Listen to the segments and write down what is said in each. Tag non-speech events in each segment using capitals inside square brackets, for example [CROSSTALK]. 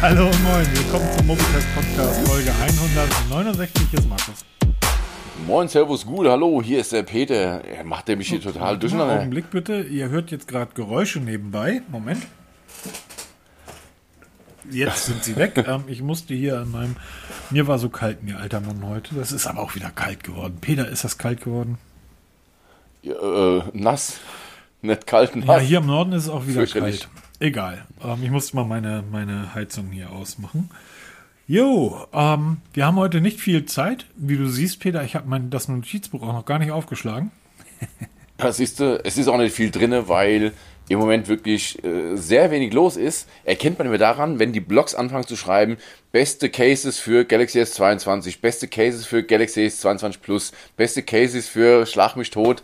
Hallo und moin, willkommen zum Mobitest Podcast Folge 169. Hier ist Markus. Moin, Servus, gut, hallo, hier ist der Peter. Er macht der mich hier total Einen durcheinander. Augenblick bitte, ihr hört jetzt gerade Geräusche nebenbei. Moment. Jetzt sind sie weg. [LAUGHS] ähm, ich musste hier an meinem. Mir war so kalt, mir alter Mann heute. Das ist aber auch wieder kalt geworden. Peter, ist das kalt geworden? Ja, äh, nass, nicht kalt, nass. Ja, hier im Norden ist es auch wieder kalt. Egal. Ähm, ich musste mal meine, meine Heizung hier ausmachen. Jo, ähm, wir haben heute nicht viel Zeit. Wie du siehst, Peter, ich habe das Notizbuch auch noch gar nicht aufgeschlagen. [LAUGHS] Ja, siehst du, es ist auch nicht viel drin, weil im Moment wirklich äh, sehr wenig los ist. Erkennt man immer daran, wenn die Blogs anfangen zu schreiben, beste Cases für Galaxy S22, beste Cases für Galaxy S22 Plus, beste Cases für Schlag mich tot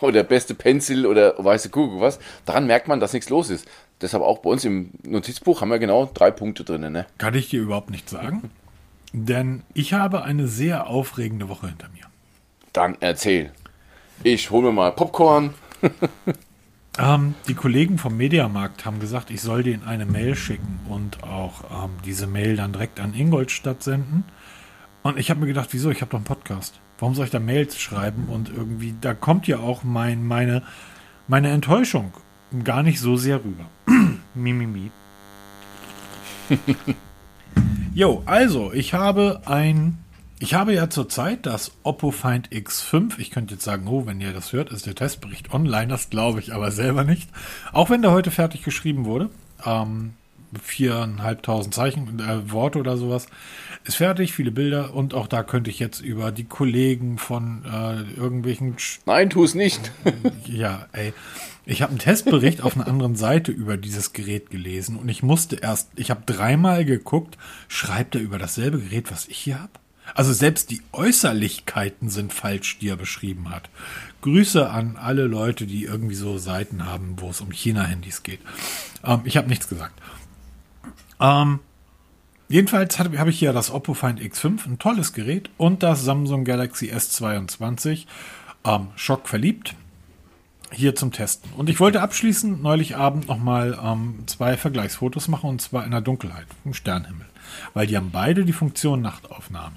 oder beste Pencil oder weiße Kugel was. Daran merkt man, dass nichts los ist. Deshalb auch bei uns im Notizbuch haben wir genau drei Punkte drin. Ne? Kann ich dir überhaupt nicht sagen. Denn ich habe eine sehr aufregende Woche hinter mir. Dann erzähl. Ich hole mir mal Popcorn. [LAUGHS] Ähm, die Kollegen vom Mediamarkt haben gesagt, ich soll denen eine Mail schicken und auch ähm, diese Mail dann direkt an Ingolstadt senden. Und ich habe mir gedacht, wieso? Ich habe doch einen Podcast. Warum soll ich da Mails schreiben? Und irgendwie, da kommt ja auch mein, meine, meine Enttäuschung gar nicht so sehr rüber. [CLEARS THROAT] mi, mi, mi. [LAUGHS] Jo, also, ich habe ein. Ich habe ja zurzeit das Oppo Find X5. Ich könnte jetzt sagen, oh, wenn ihr das hört, ist der Testbericht online. Das glaube ich aber selber nicht. Auch wenn der heute fertig geschrieben wurde. Ähm, viereinhalbtausend Zeichen, äh, Worte oder sowas. Ist fertig, viele Bilder. Und auch da könnte ich jetzt über die Kollegen von äh, irgendwelchen Nein, tu es nicht. [LAUGHS] ja, ey. Ich habe einen Testbericht auf einer anderen Seite über dieses Gerät gelesen und ich musste erst, ich habe dreimal geguckt, schreibt er über dasselbe Gerät, was ich hier habe? Also selbst die Äußerlichkeiten sind falsch, die er beschrieben hat. Grüße an alle Leute, die irgendwie so Seiten haben, wo es um China-Handys geht. Ähm, ich habe nichts gesagt. Ähm, jedenfalls habe hab ich hier das Oppo Find X5, ein tolles Gerät, und das Samsung Galaxy S22. Ähm, Schock verliebt hier zum Testen. Und ich wollte abschließend neulich Abend nochmal ähm, zwei Vergleichsfotos machen und zwar in der Dunkelheit, im Sternhimmel. Weil die haben beide die Funktion Nachtaufnahme.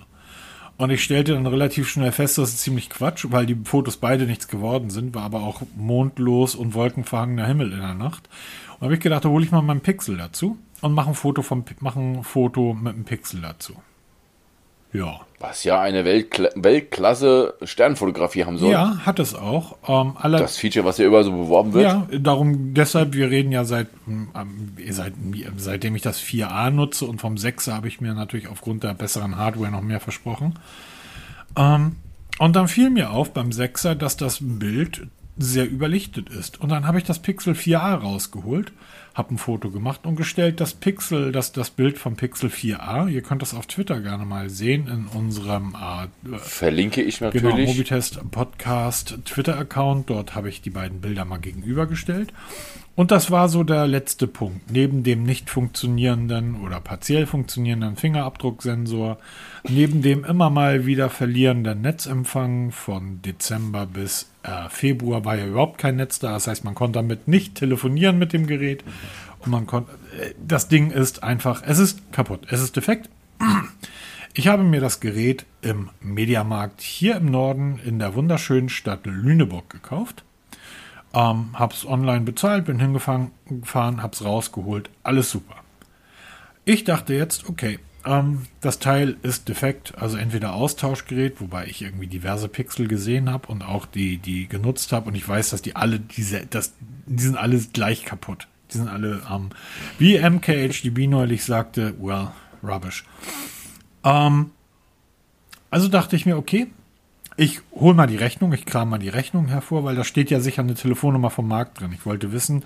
Und ich stellte dann relativ schnell fest, das ist ziemlich Quatsch, weil die Fotos beide nichts geworden sind, war aber auch mondlos und wolkenverhangener Himmel in der Nacht. Und habe ich gedacht, da hole ich mal meinen Pixel dazu und mache ein Foto vom mache ein Foto mit einem Pixel dazu. Ja. Was ja eine Weltkla Weltklasse Sternfotografie haben soll. Ja, hat es auch. Ähm, alle, Das Feature, was ja überall so beworben wird. Ja, darum, deshalb, wir reden ja seit, ähm, seit seitdem ich das 4a nutze und vom 6er habe ich mir natürlich aufgrund der besseren Hardware noch mehr versprochen. Ähm, und dann fiel mir auf beim 6er, dass das Bild sehr überlichtet ist. Und dann habe ich das Pixel 4a rausgeholt, habe ein Foto gemacht und gestellt das Pixel, das, das Bild vom Pixel 4a. Ihr könnt das auf Twitter gerne mal sehen in unserem äh, Verlinke ich Genau, natürlich. Mobitest Podcast Twitter-Account. Dort habe ich die beiden Bilder mal gegenübergestellt. Und das war so der letzte Punkt. Neben dem nicht funktionierenden oder partiell funktionierenden Fingerabdrucksensor, neben dem immer mal wieder verlierenden Netzempfang von Dezember bis äh, Februar war ja überhaupt kein Netz da. Das heißt, man konnte damit nicht telefonieren mit dem Gerät. Und man konnte, äh, das Ding ist einfach, es ist kaputt, es ist defekt. Ich habe mir das Gerät im Mediamarkt hier im Norden in der wunderschönen Stadt Lüneburg gekauft. Ähm, hab's online bezahlt, bin hingefahren, gefahren, hab's rausgeholt, alles super. Ich dachte jetzt, okay, ähm, das Teil ist defekt, also entweder Austauschgerät, wobei ich irgendwie diverse Pixel gesehen habe und auch die, die genutzt habe und ich weiß, dass die alle diese, das, die sind alle gleich kaputt. Die sind alle, ähm, wie MKHDB neulich sagte, well, rubbish. Ähm, also dachte ich mir, okay, ich hole mal die Rechnung, ich kram mal die Rechnung hervor, weil da steht ja sicher eine Telefonnummer vom Markt drin. Ich wollte wissen,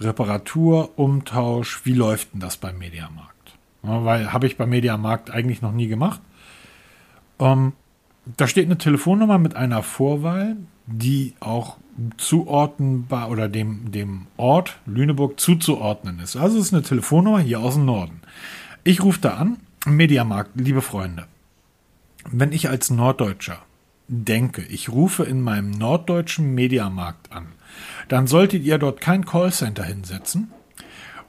Reparatur, Umtausch, wie läuft denn das beim Mediamarkt? Weil habe ich beim Mediamarkt eigentlich noch nie gemacht. Ähm, da steht eine Telefonnummer mit einer Vorwahl, die auch zuordnenbar oder dem, dem Ort Lüneburg zuzuordnen ist. Also es ist eine Telefonnummer hier aus dem Norden. Ich rufe da an, Mediamarkt, liebe Freunde. Wenn ich als Norddeutscher denke, ich rufe in meinem norddeutschen Mediamarkt an, dann solltet ihr dort kein Callcenter hinsetzen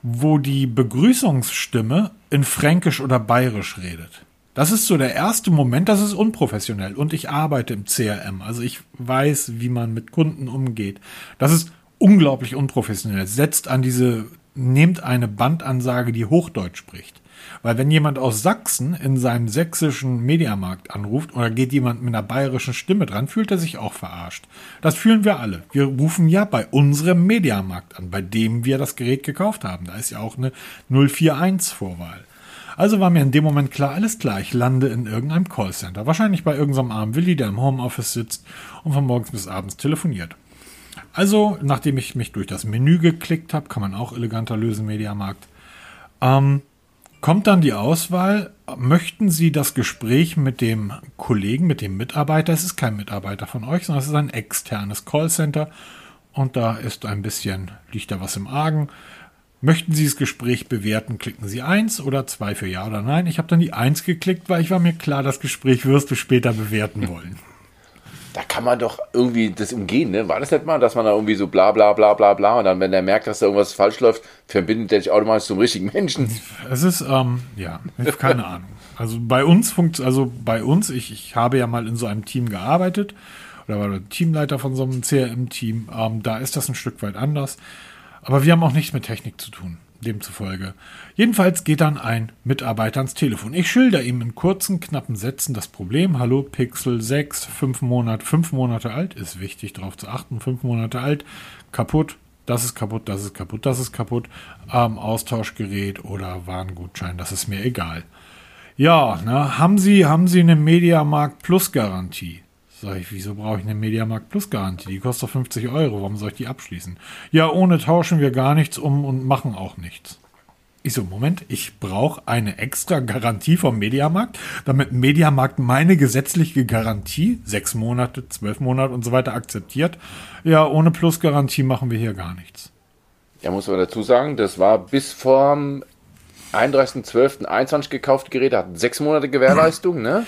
wo die Begrüßungsstimme in Fränkisch oder Bayerisch redet. Das ist so der erste Moment, das ist unprofessionell. Und ich arbeite im CRM, also ich weiß, wie man mit Kunden umgeht. Das ist unglaublich unprofessionell. Setzt an diese, nehmt eine Bandansage, die Hochdeutsch spricht. Weil wenn jemand aus Sachsen in seinem sächsischen Mediamarkt anruft oder geht jemand mit einer bayerischen Stimme dran, fühlt er sich auch verarscht. Das fühlen wir alle. Wir rufen ja bei unserem Mediamarkt an, bei dem wir das Gerät gekauft haben. Da ist ja auch eine 041 Vorwahl. Also war mir in dem Moment klar, alles klar, ich lande in irgendeinem Callcenter. Wahrscheinlich bei irgendeinem armen Willi, der im Homeoffice sitzt und von morgens bis abends telefoniert. Also, nachdem ich mich durch das Menü geklickt habe, kann man auch eleganter lösen, Mediamarkt, ähm, kommt dann die Auswahl, möchten Sie das Gespräch mit dem Kollegen, mit dem Mitarbeiter, es ist kein Mitarbeiter von euch, sondern es ist ein externes Callcenter und da ist ein bisschen, liegt da was im Argen. Möchten Sie das Gespräch bewerten, klicken Sie eins oder zwei für Ja oder Nein. Ich habe dann die eins geklickt, weil ich war mir klar, das Gespräch wirst du später bewerten wollen [LAUGHS] kann man doch irgendwie das umgehen, ne? War das nicht mal, dass man da irgendwie so bla bla bla bla bla und dann, wenn er merkt, dass da irgendwas falsch läuft, verbindet er sich automatisch zum richtigen Menschen? Es ist, ähm, ja, keine Ahnung. Also bei uns funkt, also bei uns, ich, ich habe ja mal in so einem Team gearbeitet oder war der Teamleiter von so einem CRM-Team, ähm, da ist das ein Stück weit anders. Aber wir haben auch nichts mit Technik zu tun demzufolge. Jedenfalls geht dann ein Mitarbeiter ans Telefon. Ich schilder ihm in kurzen, knappen Sätzen das Problem. Hallo, Pixel 6, 5 Monate, 5 Monate alt, ist wichtig darauf zu achten, 5 Monate alt, kaputt, das ist kaputt, das ist kaputt, das ist kaputt, ähm, Austauschgerät oder Warengutschein, das ist mir egal. Ja, ne, haben Sie, haben Sie eine Mediamarkt Plus Garantie? Sag ich, wieso brauche ich eine Mediamarkt Plus Garantie? Die kostet doch 50 Euro. Warum soll ich die abschließen? Ja, ohne tauschen wir gar nichts um und machen auch nichts. Ich so, Moment, ich brauche eine extra Garantie vom Mediamarkt, damit Mediamarkt meine gesetzliche Garantie, sechs Monate, zwölf Monate und so weiter, akzeptiert. Ja, ohne Plus-Garantie machen wir hier gar nichts. Ja, muss man dazu sagen, das war bis vom 31.12.21 gekauft Gerät, hat sechs Monate Gewährleistung, ne?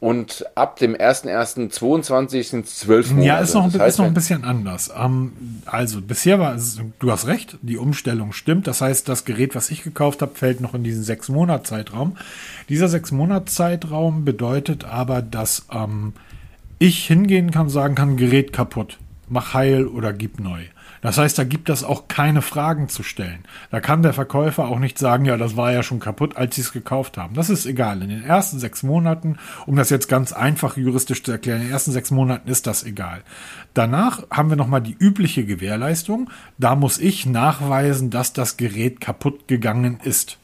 Und ab dem 1.1.22 sind es zwölf Monate. Ja, ist noch, das heißt, ist noch ein bisschen anders. Ähm, also bisher war es, du hast recht, die Umstellung stimmt. Das heißt, das Gerät, was ich gekauft habe, fällt noch in diesen sechs Monat Zeitraum. Dieser sechs Monat Zeitraum bedeutet aber, dass ähm, ich hingehen kann, sagen kann, Gerät kaputt, mach heil oder gib neu. Das heißt, da gibt es auch keine Fragen zu stellen. Da kann der Verkäufer auch nicht sagen, ja, das war ja schon kaputt, als sie es gekauft haben. Das ist egal. In den ersten sechs Monaten, um das jetzt ganz einfach juristisch zu erklären, in den ersten sechs Monaten ist das egal. Danach haben wir nochmal die übliche Gewährleistung. Da muss ich nachweisen, dass das Gerät kaputt gegangen ist.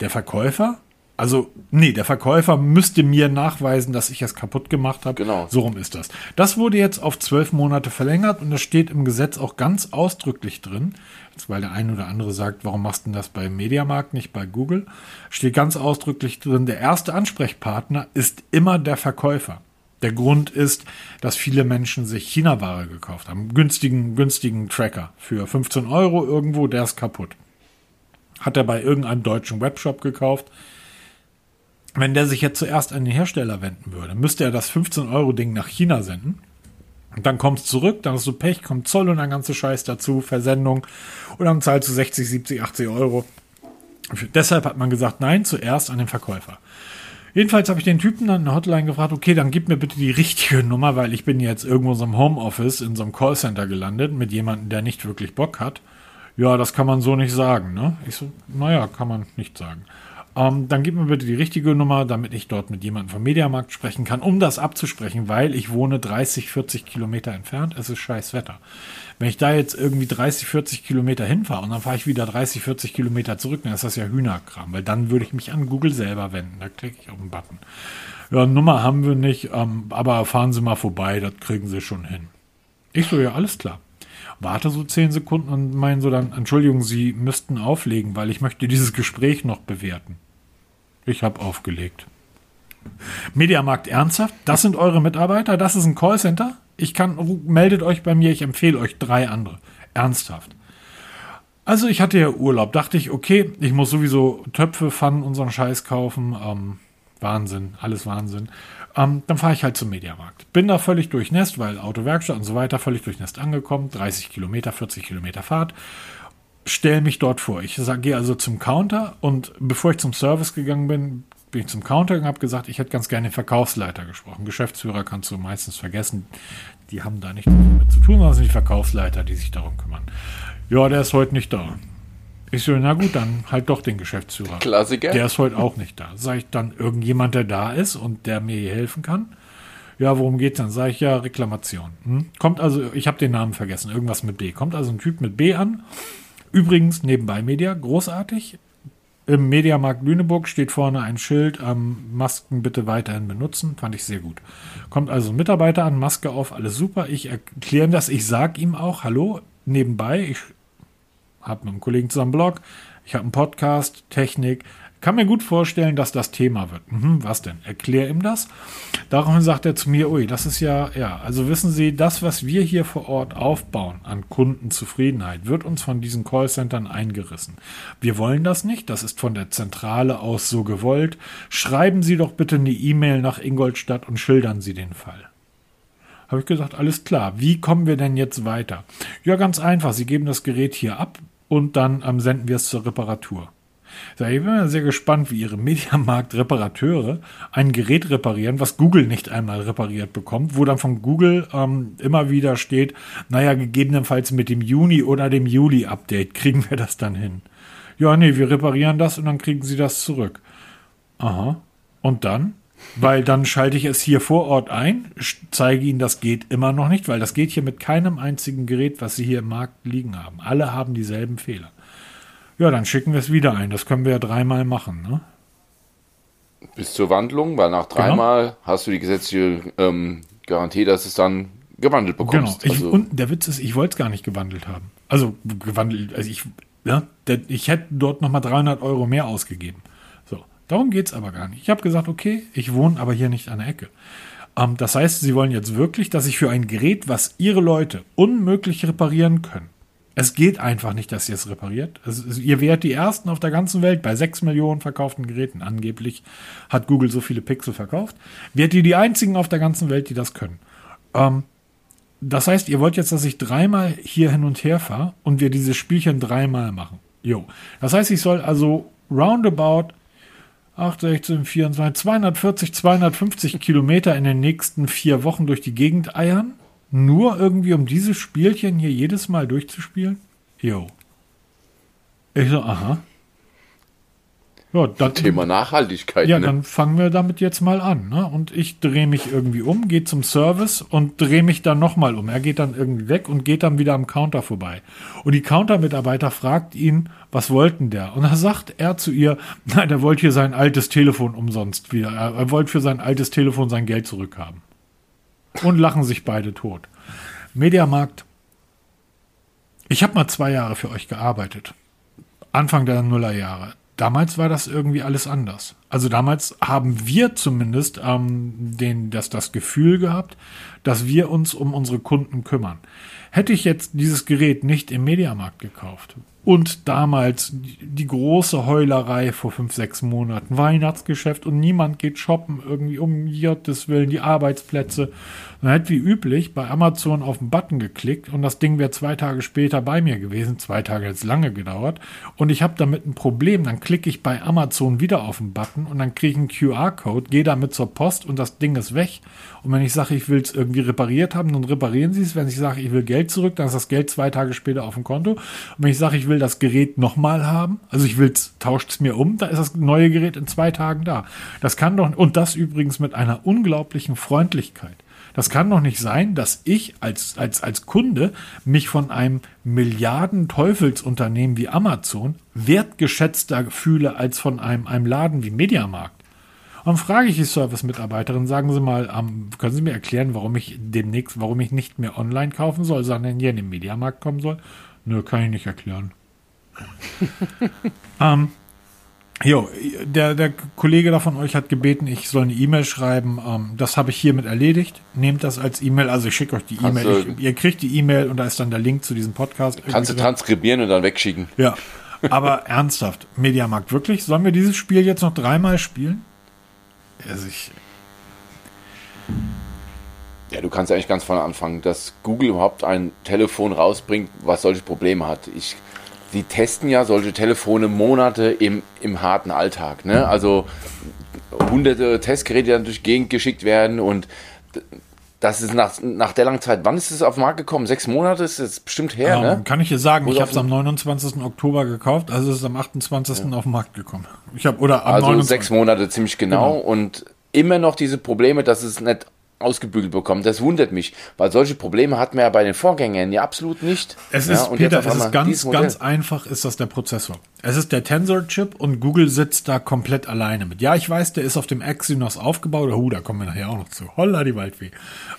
Der Verkäufer also, nee, der Verkäufer müsste mir nachweisen, dass ich es kaputt gemacht habe. Genau. So rum ist das. Das wurde jetzt auf zwölf Monate verlängert und das steht im Gesetz auch ganz ausdrücklich drin. Jetzt, weil der eine oder andere sagt, warum machst du denn das bei Mediamarkt, nicht bei Google? Steht ganz ausdrücklich drin, der erste Ansprechpartner ist immer der Verkäufer. Der Grund ist, dass viele Menschen sich China-Ware gekauft haben. Günstigen, günstigen Tracker für 15 Euro irgendwo, der ist kaputt. Hat er bei irgendeinem deutschen Webshop gekauft wenn der sich jetzt zuerst an den Hersteller wenden würde, müsste er das 15-Euro-Ding nach China senden. Und dann kommt es zurück, dann hast du Pech, kommt Zoll und ein ganzer Scheiß dazu, Versendung. Und dann zahlst du 60, 70, 80 Euro. Deshalb hat man gesagt, nein, zuerst an den Verkäufer. Jedenfalls habe ich den Typen dann in der Hotline gefragt, okay, dann gib mir bitte die richtige [LAUGHS] Nummer, weil ich bin jetzt irgendwo in so einem Homeoffice, in so einem Callcenter gelandet, mit jemandem, der nicht wirklich Bock hat. Ja, das kann man so nicht sagen, ne? Ich so, naja, kann man nicht sagen. Ähm, dann gib mir bitte die richtige Nummer, damit ich dort mit jemandem vom Mediamarkt sprechen kann, um das abzusprechen, weil ich wohne 30, 40 Kilometer entfernt. Es ist scheiß Wetter. Wenn ich da jetzt irgendwie 30, 40 Kilometer hinfahre und dann fahre ich wieder 30, 40 Kilometer zurück, dann ist das ja Hühnerkram, weil dann würde ich mich an Google selber wenden. Da klicke ich auf den Button. Ja, Nummer haben wir nicht, ähm, aber fahren Sie mal vorbei, das kriegen Sie schon hin. Ich so, ja, alles klar warte so zehn Sekunden und meinen so dann, Entschuldigung, Sie müssten auflegen, weil ich möchte dieses Gespräch noch bewerten. Ich habe aufgelegt. Mediamarkt ernsthaft? Das sind eure Mitarbeiter? Das ist ein Callcenter? Ich kann, meldet euch bei mir, ich empfehle euch drei andere. Ernsthaft. Also ich hatte ja Urlaub, dachte ich, okay, ich muss sowieso Töpfe, Pfannen und so einen Scheiß kaufen. Ähm, Wahnsinn, alles Wahnsinn. Ähm, dann fahre ich halt zum Mediamarkt. Bin da völlig durchnässt, weil Autowerkstatt und so weiter, völlig durchnässt angekommen. 30 Kilometer, 40 Kilometer Fahrt. Stelle mich dort vor. Ich gehe also zum Counter und bevor ich zum Service gegangen bin, bin ich zum Counter und habe gesagt, ich hätte ganz gerne den Verkaufsleiter gesprochen. Geschäftsführer kannst du meistens vergessen. Die haben da nichts damit zu tun, sondern sind die Verkaufsleiter, die sich darum kümmern. Ja, der ist heute nicht da. Ich so, na gut, dann halt doch den Geschäftsführer. Klassiker. Der ist heute auch nicht da. Sag ich dann irgendjemand, der da ist und der mir hier helfen kann? Ja, worum geht's dann? Sag ich ja, Reklamation. Hm? Kommt also, ich habe den Namen vergessen, irgendwas mit B. Kommt also ein Typ mit B an. Übrigens nebenbei Media, großartig. Im Mediamarkt Lüneburg steht vorne ein Schild, ähm, Masken bitte weiterhin benutzen. Fand ich sehr gut. Kommt also ein Mitarbeiter an, Maske auf, alles super. Ich erkläre ihm das, ich sage ihm auch, hallo, nebenbei, ich habe mit einem Kollegen zusammen einen Blog, ich habe einen Podcast, Technik, kann mir gut vorstellen, dass das Thema wird. Mhm, was denn? Erklär ihm das. Daraufhin sagt er zu mir, ui, das ist ja, ja, also wissen Sie, das, was wir hier vor Ort aufbauen an Kundenzufriedenheit, wird uns von diesen Callcentern eingerissen. Wir wollen das nicht, das ist von der Zentrale aus so gewollt. Schreiben Sie doch bitte eine E-Mail nach Ingolstadt und schildern Sie den Fall. Habe ich gesagt, alles klar. Wie kommen wir denn jetzt weiter? Ja, ganz einfach. Sie geben das Gerät hier ab und dann ähm, senden wir es zur Reparatur. Ich bin mal sehr gespannt, wie ihre Mediamarkt-Reparateure ein Gerät reparieren, was Google nicht einmal repariert bekommt, wo dann von Google ähm, immer wieder steht, naja, gegebenenfalls mit dem Juni oder dem Juli-Update kriegen wir das dann hin. Ja, nee, wir reparieren das und dann kriegen sie das zurück. Aha. Und dann? Weil dann schalte ich es hier vor Ort ein, zeige Ihnen, das geht immer noch nicht, weil das geht hier mit keinem einzigen Gerät, was Sie hier im Markt liegen haben. Alle haben dieselben Fehler. Ja, dann schicken wir es wieder ein. Das können wir ja dreimal machen, ne? Bis zur Wandlung, weil nach genau. dreimal genau. hast du die gesetzliche ähm, Garantie, dass es dann gewandelt bekommst. Genau. Ich, also und der Witz ist, ich wollte es gar nicht gewandelt haben. Also gewandelt, also ich, ja, der, ich hätte dort nochmal 300 Euro mehr ausgegeben. So, darum geht es aber gar nicht. Ich habe gesagt, okay, ich wohne aber hier nicht an der Ecke. Ähm, das heißt, sie wollen jetzt wirklich, dass ich für ein Gerät, was ihre Leute unmöglich reparieren können, es geht einfach nicht, dass ihr es repariert. Es, ihr wärt die Ersten auf der ganzen Welt bei 6 Millionen verkauften Geräten. Angeblich hat Google so viele Pixel verkauft. Wärt ihr die Einzigen auf der ganzen Welt, die das können. Ähm, das heißt, ihr wollt jetzt, dass ich dreimal hier hin und her fahre und wir dieses Spielchen dreimal machen. Jo. Das heißt, ich soll also roundabout 8, 16, 24, 240, 250 Kilometer in den nächsten vier Wochen durch die Gegend eiern nur irgendwie, um dieses Spielchen hier jedes Mal durchzuspielen? Jo. Ich so, aha. Ja, dann, Thema Nachhaltigkeit. Ja, ne? dann fangen wir damit jetzt mal an. Ne? Und ich drehe mich irgendwie um, gehe zum Service und drehe mich dann nochmal um. Er geht dann irgendwie weg und geht dann wieder am Counter vorbei. Und die Counter-Mitarbeiter fragt ihn, was wollten der? Und da sagt er zu ihr, nein, der wollte hier sein altes Telefon umsonst wieder. Er, er wollte für sein altes Telefon sein Geld zurückhaben und lachen sich beide tot. Mediamarkt. Ich habe mal zwei Jahre für euch gearbeitet. Anfang der Nullerjahre. Damals war das irgendwie alles anders. Also damals haben wir zumindest ähm, den, das, das Gefühl gehabt, dass wir uns um unsere Kunden kümmern. Hätte ich jetzt dieses Gerät nicht im Mediamarkt gekauft, und damals die große Heulerei vor fünf, sechs Monaten. Weihnachtsgeschäft und niemand geht shoppen, irgendwie um Gottes Willen, die Arbeitsplätze. Man hat wie üblich bei Amazon auf den Button geklickt und das Ding wäre zwei Tage später bei mir gewesen. Zwei Tage jetzt lange gedauert. Und ich habe damit ein Problem. Dann klicke ich bei Amazon wieder auf den Button und dann kriege ich einen QR-Code, gehe damit zur Post und das Ding ist weg. Und wenn ich sage, ich will es irgendwie repariert haben, dann reparieren sie es. Wenn ich sage, ich will Geld zurück, dann ist das Geld zwei Tage später auf dem Konto. Und wenn ich sage, ich will das Gerät nochmal haben, also ich will tauscht es mir um, da ist das neue Gerät in zwei Tagen da. Das kann doch, und das übrigens mit einer unglaublichen Freundlichkeit. Das kann doch nicht sein, dass ich als, als, als Kunde mich von einem Milliarden-Teufelsunternehmen wie Amazon wertgeschätzter fühle als von einem, einem Laden wie Mediamarkt. Und frage ich die Service-Mitarbeiterin, sagen Sie mal, ähm, können Sie mir erklären, warum ich demnächst, warum ich nicht mehr online kaufen soll, sondern hier in den Mediamarkt kommen soll? Nö, kann ich nicht erklären. [LAUGHS] ähm, Jo, der, der Kollege da von euch hat gebeten, ich soll eine E-Mail schreiben. Ähm, das habe ich hiermit erledigt. Nehmt das als E-Mail. Also ich schicke euch die E-Mail. Ihr kriegt die E-Mail und da ist dann der Link zu diesem Podcast. Kannst du transkribieren und dann wegschicken. Ja. Aber [LAUGHS] ernsthaft, Mediamarkt, wirklich? Sollen wir dieses Spiel jetzt noch dreimal spielen? Also ich. Ja, du kannst eigentlich ganz vorne anfangen, dass Google überhaupt ein Telefon rausbringt, was solche Probleme hat. Ich die testen ja solche Telefone Monate im, im harten Alltag. Ne? Also hunderte Testgeräte, die dann durch die Gegend geschickt werden und das ist nach, nach der langen Zeit, wann ist es auf den Markt gekommen? Sechs Monate ist es bestimmt her, ähm, ne? Kann ich dir sagen, ich habe es am 29. Oktober gekauft, also ist es am 28. Ja. auf den Markt gekommen. Ich habe oder am Also 29. sechs Monate ziemlich genau, genau und immer noch diese Probleme, dass es nicht ausgebügelt bekommen. Das wundert mich, weil solche Probleme hatten wir ja bei den Vorgängern ja absolut nicht. Es ist, ja, Peter, es ist ganz, ganz einfach, ist das der Prozessor. Es ist der Tensor-Chip und Google sitzt da komplett alleine mit. Ja, ich weiß, der ist auf dem Exynos aufgebaut. Oh, da kommen wir nachher auch noch zu. Holla, die Waldfee.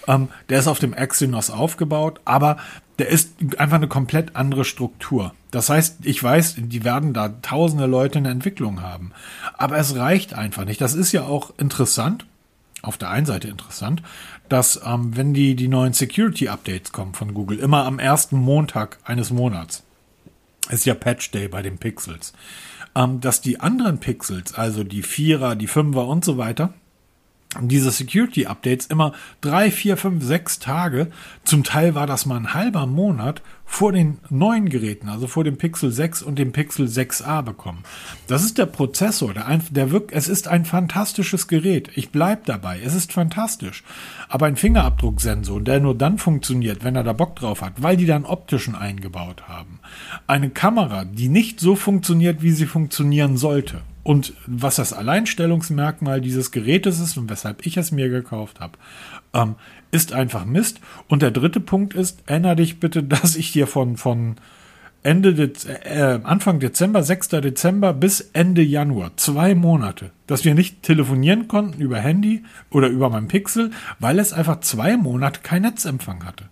Ähm, der ist auf dem Exynos aufgebaut, aber der ist einfach eine komplett andere Struktur. Das heißt, ich weiß, die werden da tausende Leute in der Entwicklung haben. Aber es reicht einfach nicht. Das ist ja auch interessant auf der einen Seite interessant, dass ähm, wenn die, die neuen Security-Updates kommen von Google, immer am ersten Montag eines Monats, ist ja Patch Day bei den Pixels, ähm, dass die anderen Pixels, also die Vierer, die Fünfer und so weiter, diese Security-Updates immer drei, vier, fünf, sechs Tage, zum Teil war das mal ein halber Monat, vor den neuen Geräten, also vor dem Pixel 6 und dem Pixel 6a bekommen. Das ist der Prozessor, der, der wirkt, es ist ein fantastisches Gerät. Ich bleib dabei, es ist fantastisch. Aber ein Fingerabdrucksensor, der nur dann funktioniert, wenn er da Bock drauf hat, weil die dann optischen eingebaut haben. Eine Kamera, die nicht so funktioniert, wie sie funktionieren sollte und was das Alleinstellungsmerkmal dieses Gerätes ist und weshalb ich es mir gekauft habe, ähm, ist einfach Mist. Und der dritte Punkt ist, erinnere dich bitte, [LAUGHS] dass ich dir von, von Ende Dez äh, Anfang Dezember, 6. Dezember bis Ende Januar, zwei Monate, dass wir nicht telefonieren konnten über Handy oder über mein Pixel, weil es einfach zwei Monate kein Netzempfang hatte.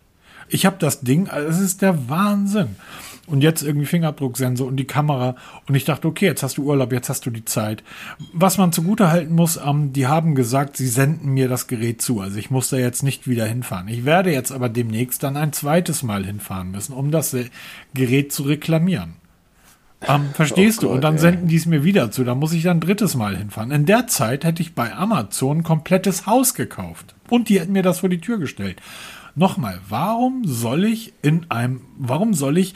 Ich habe das Ding, also es ist der Wahnsinn und jetzt irgendwie Fingerabdrucksensor und die Kamera. Und ich dachte, okay, jetzt hast du Urlaub, jetzt hast du die Zeit. Was man zugute halten muss, ähm, die haben gesagt, sie senden mir das Gerät zu. Also ich muss da jetzt nicht wieder hinfahren. Ich werde jetzt aber demnächst dann ein zweites Mal hinfahren müssen, um das äh, Gerät zu reklamieren. Ähm, verstehst oh Gott, du? Und dann ey. senden die es mir wieder zu. Da muss ich dann ein drittes Mal hinfahren. In der Zeit hätte ich bei Amazon ein komplettes Haus gekauft. Und die hätten mir das vor die Tür gestellt. Nochmal, warum soll ich in einem, warum soll ich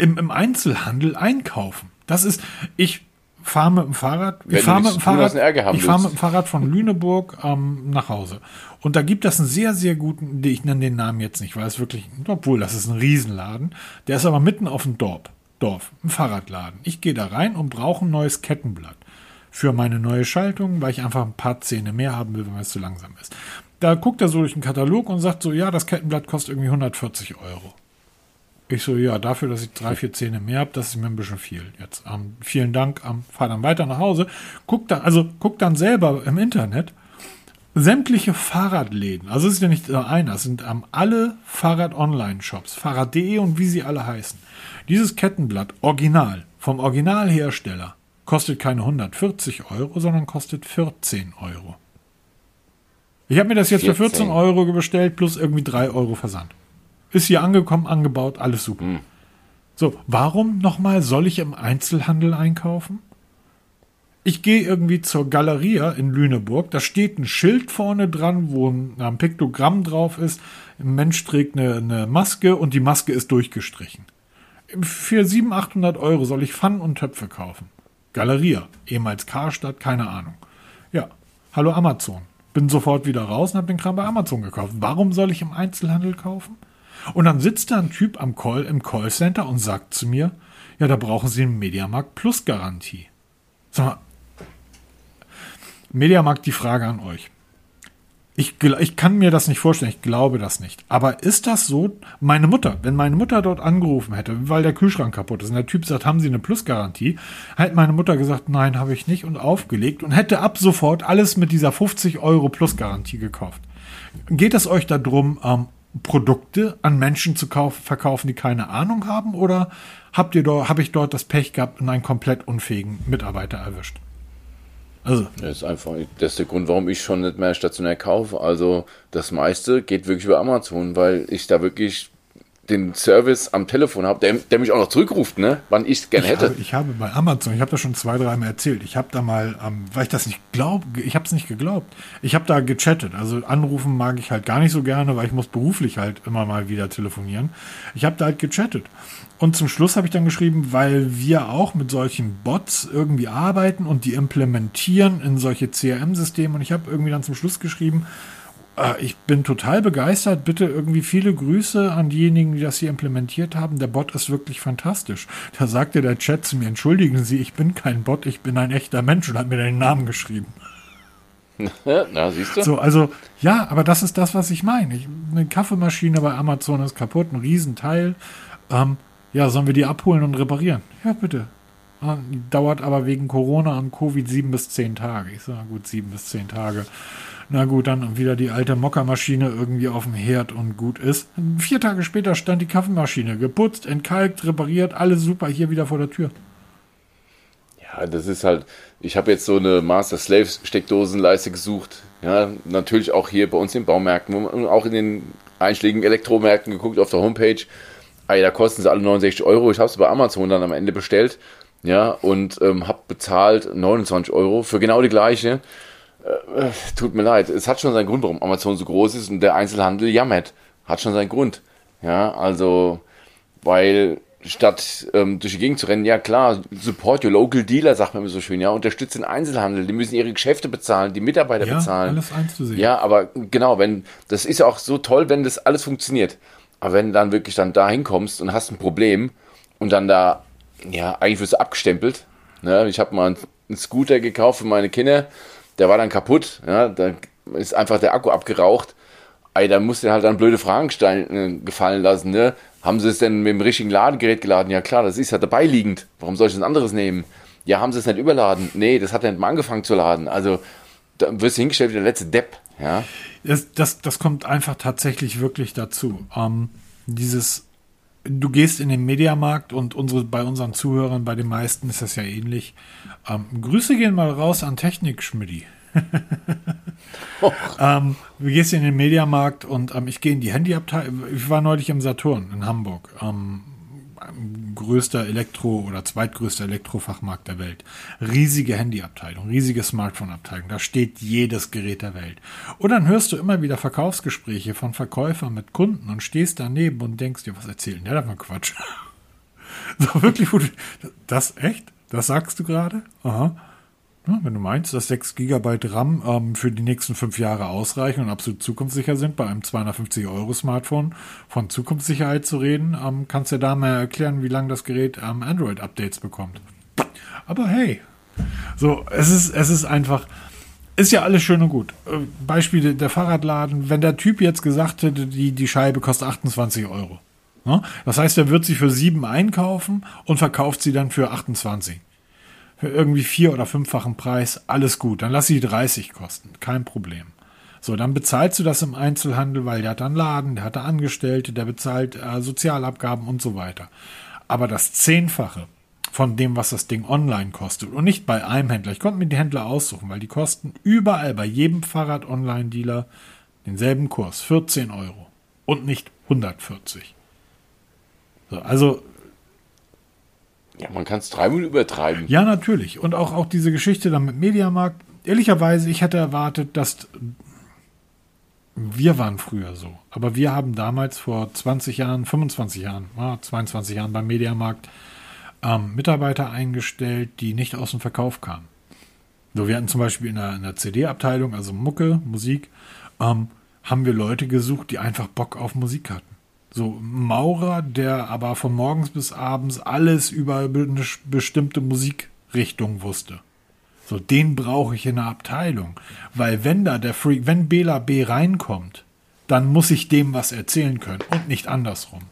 im, im Einzelhandel einkaufen. Das ist, ich fahre mit dem Fahrrad, ich fahre mit dem Fahrrad, ich fahre mit dem Fahrrad von Lüneburg ähm, nach Hause. Und da gibt es einen sehr, sehr guten, ich nenne den Namen jetzt nicht, weil es wirklich, obwohl das ist ein Riesenladen, der ist aber mitten auf dem Dorf, Dorf, ein Fahrradladen. Ich gehe da rein und brauche ein neues Kettenblatt für meine neue Schaltung, weil ich einfach ein paar Zähne mehr haben will, wenn es zu langsam ist. Da guckt er so durch den Katalog und sagt so, ja, das Kettenblatt kostet irgendwie 140 Euro. Ich so, ja, dafür, dass ich drei, vier Zähne mehr habe, das ist mir ein bisschen viel jetzt. Ähm, vielen Dank, ähm, fahr dann weiter nach Hause. Guck dann, also guck dann selber im Internet sämtliche Fahrradläden. Also es ist ja nicht nur einer, es sind ähm, alle Fahrrad-Online-Shops, Fahrrad.de und wie sie alle heißen. Dieses Kettenblatt, original, vom Originalhersteller, kostet keine 140 Euro, sondern kostet 14 Euro. Ich habe mir das jetzt 14. für 14 Euro bestellt, plus irgendwie 3 Euro Versand. Ist hier angekommen, angebaut, alles super. Hm. So, warum nochmal soll ich im Einzelhandel einkaufen? Ich gehe irgendwie zur Galeria in Lüneburg, da steht ein Schild vorne dran, wo ein, Piktogramm drauf ist. Ein Mensch trägt eine, eine Maske und die Maske ist durchgestrichen. Für 700, 800 Euro soll ich Pfannen und Töpfe kaufen. Galeria, ehemals Karstadt, keine Ahnung. Ja, hallo Amazon. Bin sofort wieder raus und habe den Kram bei Amazon gekauft. Warum soll ich im Einzelhandel kaufen? Und dann sitzt da ein Typ am Call, im Callcenter und sagt zu mir, ja, da brauchen Sie eine Mediamarkt Plus Garantie. Sag mal, Mediamarkt, die Frage an euch. Ich, ich kann mir das nicht vorstellen, ich glaube das nicht. Aber ist das so? Meine Mutter, wenn meine Mutter dort angerufen hätte, weil der Kühlschrank kaputt ist und der Typ sagt, haben Sie eine Plusgarantie, hätte meine Mutter gesagt, nein, habe ich nicht und aufgelegt und hätte ab sofort alles mit dieser 50 Euro Plusgarantie gekauft. Geht es euch darum, ähm, Produkte an Menschen zu kaufen, verkaufen, die keine Ahnung haben? Oder habt ihr habe ich dort das Pech gehabt und einen komplett unfähigen Mitarbeiter erwischt? Also. Das ist einfach, das ist der Grund, warum ich schon nicht mehr stationär kaufe. Also, das meiste geht wirklich über Amazon, weil ich da wirklich den Service am Telefon habe, der, der mich auch noch zurückruft, ne, wann ich es gerne hätte. Habe, ich habe bei Amazon, ich habe das schon zwei, dreimal erzählt, ich habe da mal, ähm, weil ich das nicht glaube, ich habe es nicht geglaubt, ich habe da gechattet. Also anrufen mag ich halt gar nicht so gerne, weil ich muss beruflich halt immer mal wieder telefonieren. Ich habe da halt gechattet. Und zum Schluss habe ich dann geschrieben, weil wir auch mit solchen Bots irgendwie arbeiten und die implementieren in solche CRM-Systeme. Und ich habe irgendwie dann zum Schluss geschrieben, äh, ich bin total begeistert. Bitte irgendwie viele Grüße an diejenigen, die das hier implementiert haben. Der Bot ist wirklich fantastisch. Da sagte der Chat zu mir, entschuldigen Sie, ich bin kein Bot, ich bin ein echter Mensch und hat mir den Namen geschrieben. Na, siehst du? So, also, ja, aber das ist das, was ich meine. Ich, eine Kaffeemaschine bei Amazon ist kaputt, ein Riesenteil. Ähm, ja, sollen wir die abholen und reparieren? Ja, bitte. Ah, dauert aber wegen Corona und Covid sieben bis zehn Tage. Ich sage, gut, sieben bis zehn Tage. Na gut, dann wieder die alte Mockermaschine irgendwie auf dem Herd und gut ist. Vier Tage später stand die Kaffeemaschine geputzt, entkalkt, repariert, alles super, hier wieder vor der Tür. Ja, das ist halt, ich habe jetzt so eine Master Slave Steckdosenleiste gesucht. Ja, natürlich auch hier bei uns in Baumärkten und auch in den einschlägigen Elektromärkten geguckt auf der Homepage. Ah, da kosten sie alle 69 Euro. Ich habe sie bei Amazon dann am Ende bestellt. Ja, und ähm, habe bezahlt 29 Euro für genau die gleiche. Äh, tut mir leid, es hat schon seinen Grund, warum Amazon so groß ist und der Einzelhandel jammert. Hat schon seinen Grund. Ja, also, weil statt ähm, durch die Gegend zu rennen, ja klar, support your local dealer, sagt man immer so schön, ja, unterstützt den Einzelhandel, die müssen ihre Geschäfte bezahlen, die Mitarbeiter ja, bezahlen. Alles einzusehen. Ja, aber genau, wenn, das ist ja auch so toll, wenn das alles funktioniert. Aber wenn du dann wirklich dann da hinkommst und hast ein Problem und dann da, ja, eigentlich wirst du abgestempelt. Ne? Ich habe mal einen, Scooter gekauft für meine Kinder, der war dann kaputt, ja, da ist einfach der Akku abgeraucht. Ey, da musst du halt dann blöde Fragen äh, gefallen lassen, ne? Haben sie es denn mit dem richtigen Ladegerät geladen? Ja klar, das ist ja dabei liegend. Warum soll ich ein anderes nehmen? Ja, haben sie es nicht überladen? Nee, das hat ja nicht mal angefangen zu laden. Also, da wirst du hingestellt wie der letzte Depp, ja. Das, das, das kommt einfach tatsächlich wirklich dazu. Ähm, dieses, du gehst in den Mediamarkt und unsere, bei unseren Zuhörern, bei den meisten ist das ja ähnlich. Ähm, Grüße gehen mal raus an Technik Schmidti. [LAUGHS] ähm, du gehst in den Mediamarkt und ähm, ich gehe in die Handyabteilung. Ich war neulich im Saturn in Hamburg. Größter Elektro- oder zweitgrößter Elektrofachmarkt der Welt. Riesige Handyabteilung, riesige Smartphone-Abteilung. Da steht jedes Gerät der Welt. Und dann hörst du immer wieder Verkaufsgespräche von Verkäufern mit Kunden und stehst daneben und denkst dir, was erzählen der da für Quatsch? [LAUGHS] so wirklich, das echt? Das sagst du gerade? Aha. Ja, wenn du meinst, dass 6 GB RAM ähm, für die nächsten fünf Jahre ausreichen und absolut zukunftssicher sind, bei einem 250-Euro-Smartphone von Zukunftssicherheit zu reden, ähm, kannst du da mal erklären, wie lange das Gerät ähm, Android-Updates bekommt. Aber hey, so, es ist, es ist einfach, ist ja alles schön und gut. Äh, Beispiel der Fahrradladen, wenn der Typ jetzt gesagt hätte, die, die Scheibe kostet 28 Euro. Ne? Das heißt, er wird sie für 7 einkaufen und verkauft sie dann für 28 für irgendwie vier- oder fünffachen Preis, alles gut. Dann lass sie 30 kosten, kein Problem. So, dann bezahlst du das im Einzelhandel, weil der hat einen Laden, der hat da Angestellte, der bezahlt äh, Sozialabgaben und so weiter. Aber das Zehnfache von dem, was das Ding online kostet und nicht bei einem Händler. Ich konnte mir die Händler aussuchen, weil die kosten überall bei jedem Fahrrad-Online-Dealer denselben Kurs, 14 Euro und nicht 140. So, also ja, man kann es dreimal übertreiben. Ja, natürlich. Und auch, auch diese Geschichte dann mit Mediamarkt. Ehrlicherweise, ich hätte erwartet, dass wir waren früher so. Aber wir haben damals vor 20 Jahren, 25 Jahren, 22 Jahren beim Mediamarkt ähm, Mitarbeiter eingestellt, die nicht aus dem Verkauf kamen. So, wir hatten zum Beispiel in der, der CD-Abteilung, also Mucke, Musik, ähm, haben wir Leute gesucht, die einfach Bock auf Musik hatten. So Maurer, der aber von morgens bis abends alles über eine bestimmte Musikrichtung wusste. So, den brauche ich in der Abteilung. Weil wenn da der Freak, wenn Bela B reinkommt, dann muss ich dem was erzählen können und nicht andersrum.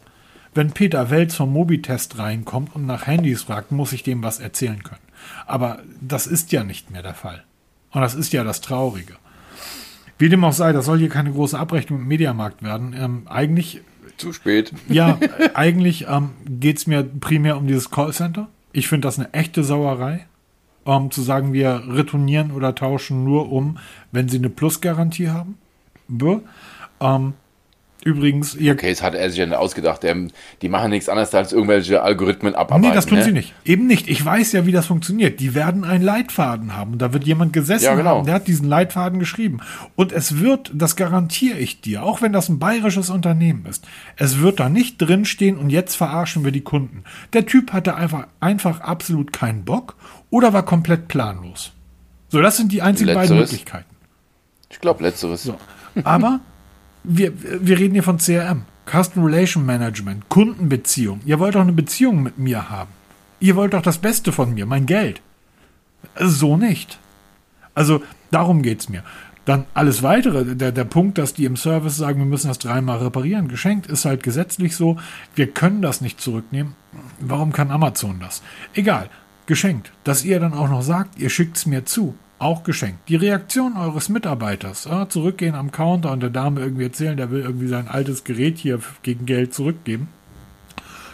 Wenn Peter Welz vom Mobitest reinkommt und nach Handys fragt, muss ich dem was erzählen können. Aber das ist ja nicht mehr der Fall. Und das ist ja das Traurige. Wie dem auch sei, das soll hier keine große Abrechnung im Mediamarkt werden. Ähm, eigentlich zu spät. Ja, eigentlich ähm, geht es mir primär um dieses Callcenter. Ich finde das eine echte Sauerei. Ähm, zu sagen, wir retournieren oder tauschen nur um, wenn sie eine Plus-Garantie haben. Ähm, Übrigens, ihr Okay, das hat er sich ja ausgedacht. Die machen nichts anderes als irgendwelche Algorithmen abarbeiten. Nee, das tun ne? sie nicht. Eben nicht. Ich weiß ja, wie das funktioniert. Die werden einen Leitfaden haben. Und da wird jemand gesessen Ja, genau. haben, der hat diesen Leitfaden geschrieben. Und es wird, das garantiere ich dir, auch wenn das ein bayerisches Unternehmen ist, es wird da nicht drinstehen und jetzt verarschen wir die Kunden. Der Typ hatte einfach, einfach absolut keinen Bock oder war komplett planlos. So, das sind die einzigen beiden Letzteres. Möglichkeiten. Ich glaube, letzteres. So. Aber wir, wir reden hier von CRM, Customer Relation Management, Kundenbeziehung. Ihr wollt doch eine Beziehung mit mir haben. Ihr wollt doch das Beste von mir, mein Geld. So nicht. Also darum geht's mir. Dann alles weitere, der, der Punkt, dass die im Service sagen, wir müssen das dreimal reparieren, geschenkt, ist halt gesetzlich so. Wir können das nicht zurücknehmen. Warum kann Amazon das? Egal, geschenkt. Dass ihr dann auch noch sagt, ihr schickt's mir zu. Auch geschenkt. Die Reaktion eures Mitarbeiters, ja, zurückgehen am Counter und der Dame irgendwie erzählen, der will irgendwie sein altes Gerät hier gegen Geld zurückgeben.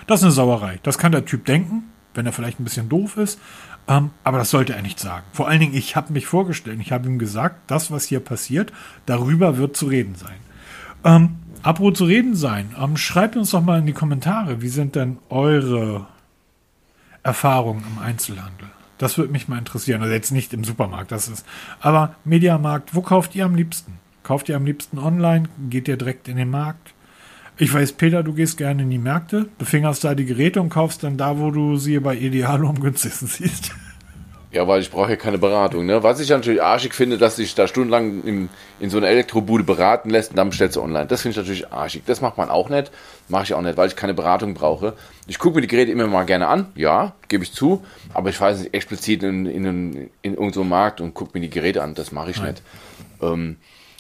Das ist eine Sauerei. Das kann der Typ denken, wenn er vielleicht ein bisschen doof ist. Ähm, aber das sollte er nicht sagen. Vor allen Dingen, ich habe mich vorgestellt, ich habe ihm gesagt, das, was hier passiert, darüber wird zu reden sein. Ähm, apropos zu reden sein, ähm, schreibt uns doch mal in die Kommentare, wie sind denn eure Erfahrungen im Einzelhandel? Das würde mich mal interessieren. Also jetzt nicht im Supermarkt, das ist. Aber Mediamarkt, wo kauft ihr am liebsten? Kauft ihr am liebsten online? Geht ihr direkt in den Markt? Ich weiß, Peter, du gehst gerne in die Märkte, befingerst da die Geräte und kaufst dann da, wo du sie bei Idealo am [LAUGHS] günstigsten siehst. Ja, weil ich brauche ja keine Beratung. Ne? Was ich natürlich arschig finde, dass sich da stundenlang in, in so einer Elektrobude beraten lässt und dann bestellst du online. Das finde ich natürlich arschig. Das macht man auch nicht. Mache ich auch nicht, weil ich keine Beratung brauche. Ich gucke mir die Geräte immer mal gerne an. Ja, gebe ich zu. Aber ich fahre nicht explizit in, in, in, in irgendeinem Markt und gucke mir die Geräte an. Das mache ich nicht. Ähm,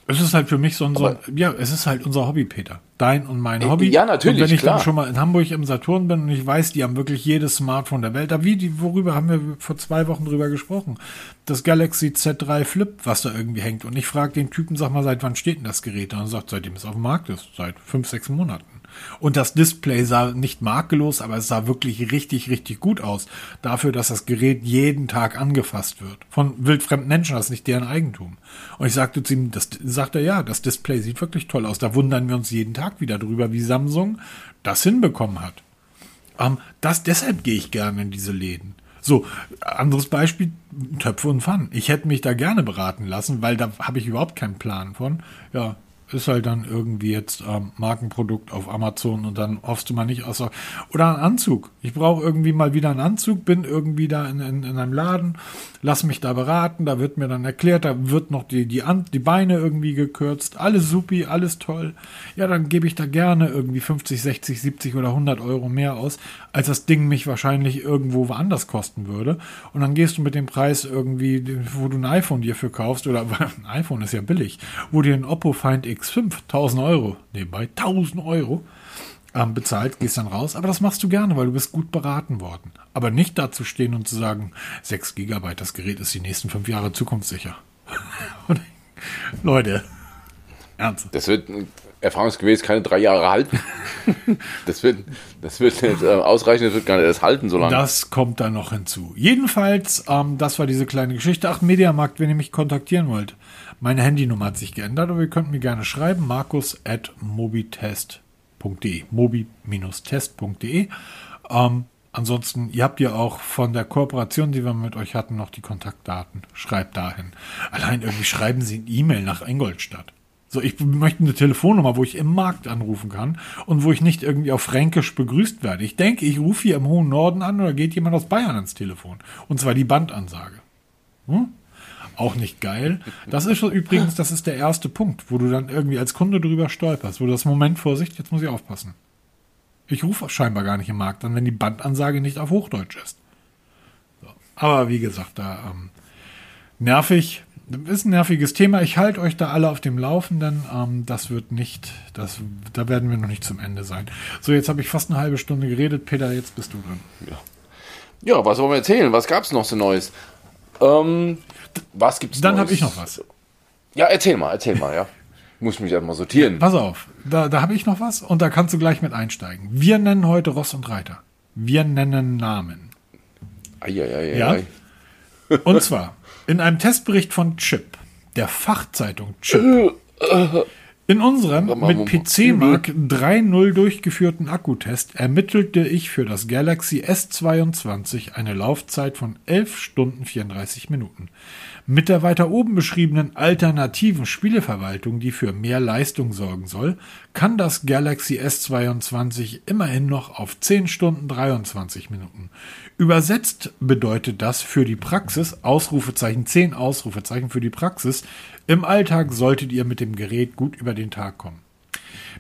Es ist halt für mich so ein, so, ja, es ist halt unser Hobby, Peter. Dein und mein Hobby. ja, natürlich, Und wenn ich klar. dann schon mal in Hamburg im Saturn bin und ich weiß, die haben wirklich jedes Smartphone der Welt. Da wie, die, worüber haben wir vor zwei Wochen drüber gesprochen? Das Galaxy Z3 Flip, was da irgendwie hängt. Und ich frage den Typen, sag mal, seit wann steht denn das Gerät? Und er sagt, seitdem es auf dem Markt ist. Seit fünf, sechs Monaten. Und das Display sah nicht makellos, aber es sah wirklich richtig, richtig gut aus. Dafür, dass das Gerät jeden Tag angefasst wird. Von wildfremden Menschen, das ist nicht deren Eigentum. Und ich sagte zu ihm, das sagt er, ja, das Display sieht wirklich toll aus. Da wundern wir uns jeden Tag wieder drüber, wie Samsung das hinbekommen hat. Ähm, das, deshalb gehe ich gerne in diese Läden. So, anderes Beispiel, Töpfe und Pfannen. Ich hätte mich da gerne beraten lassen, weil da habe ich überhaupt keinen Plan von. Ja, ist halt dann irgendwie jetzt ähm, Markenprodukt auf Amazon und dann hoffst du mal nicht aus. Oder ein Anzug. Ich brauche irgendwie mal wieder einen Anzug, bin irgendwie da in, in, in einem Laden, lass mich da beraten, da wird mir dann erklärt, da wird noch die, die, die Beine irgendwie gekürzt, alles supi, alles toll. Ja, dann gebe ich da gerne irgendwie 50, 60, 70 oder 100 Euro mehr aus, als das Ding mich wahrscheinlich irgendwo woanders kosten würde. Und dann gehst du mit dem Preis irgendwie, wo du ein iPhone dir für kaufst, oder [LAUGHS] ein iPhone ist ja billig, wo dir ein Oppo Find X5 1000 Euro, nebenbei 1000 Euro, ähm, bezahlt, gehst dann raus. Aber das machst du gerne, weil du bist gut beraten worden. Aber nicht dazu stehen und zu sagen, 6 Gigabyte, das Gerät ist die nächsten fünf Jahre zukunftssicher. [LAUGHS] Leute, ernst. das wird erfahrungsgemäß keine drei Jahre halten. [LAUGHS] das wird, das wird nicht äh, ausreichen, das wird gar nicht erst halten so lange. Das kommt dann noch hinzu. Jedenfalls, ähm, das war diese kleine Geschichte. Ach, Mediamarkt, wenn ihr mich kontaktieren wollt. Meine Handynummer hat sich geändert, aber ihr könnt mir gerne schreiben. Markus at mobitest.de. mobi-test.de. Ähm, ansonsten, ihr habt ja auch von der Kooperation, die wir mit euch hatten, noch die Kontaktdaten. Schreibt dahin. Allein irgendwie schreiben Sie ein E-Mail nach Ingolstadt. So, ich möchte eine Telefonnummer, wo ich im Markt anrufen kann und wo ich nicht irgendwie auf Fränkisch begrüßt werde. Ich denke, ich rufe hier im hohen Norden an oder geht jemand aus Bayern ans Telefon. Und zwar die Bandansage. Hm? Auch nicht geil. Das ist übrigens, das ist der erste Punkt, wo du dann irgendwie als Kunde drüber stolperst, wo das Moment Vorsicht, jetzt muss ich aufpassen. Ich rufe scheinbar gar nicht im Markt an, wenn die Bandansage nicht auf Hochdeutsch ist. So. Aber wie gesagt, da ähm, nervig, ist ein nerviges Thema. Ich halte euch da alle auf dem Laufenden. Ähm, das wird nicht, das, da werden wir noch nicht zum Ende sein. So, jetzt habe ich fast eine halbe Stunde geredet. Peter, jetzt bist du dran. Ja, was wollen wir erzählen? Was gab's noch so Neues? Ähm, was gibt's Dann habe ich noch was. Ja, erzähl mal, erzähl mal, ja. Muss mich erstmal sortieren. Pass auf, da, da habe ich noch was und da kannst du gleich mit einsteigen. Wir nennen heute Ross und Reiter. Wir nennen Namen. Eieieiei. Ja? Und zwar in einem Testbericht von Chip, der Fachzeitung Chip, [LAUGHS] In unserem mit PC-Mark 3.0 durchgeführten Akkutest ermittelte ich für das Galaxy S22 eine Laufzeit von 11 Stunden 34 Minuten. Mit der weiter oben beschriebenen alternativen Spieleverwaltung, die für mehr Leistung sorgen soll, kann das Galaxy S22 immerhin noch auf 10 Stunden 23 Minuten. Übersetzt bedeutet das für die Praxis, Ausrufezeichen 10 Ausrufezeichen für die Praxis, im Alltag solltet ihr mit dem Gerät gut über den Tag kommen.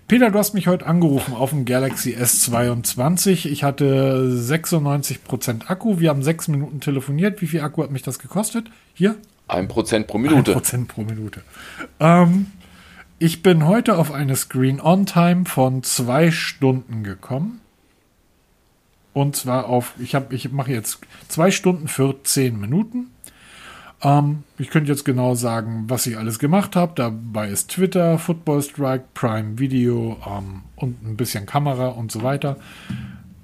Peter, du hast mich heute angerufen auf dem Galaxy S22. Ich hatte 96% Akku. Wir haben sechs Minuten telefoniert. Wie viel Akku hat mich das gekostet? Hier? Ein Prozent pro Minute. Ein Prozent pro Minute. Ähm, ich bin heute auf eine Screen-On-Time von zwei Stunden gekommen. Und zwar auf, ich habe, ich mache jetzt zwei Stunden 14 Minuten. Ähm, ich könnte jetzt genau sagen, was ich alles gemacht habe. Dabei ist Twitter, Football Strike, Prime Video ähm, und ein bisschen Kamera und so weiter.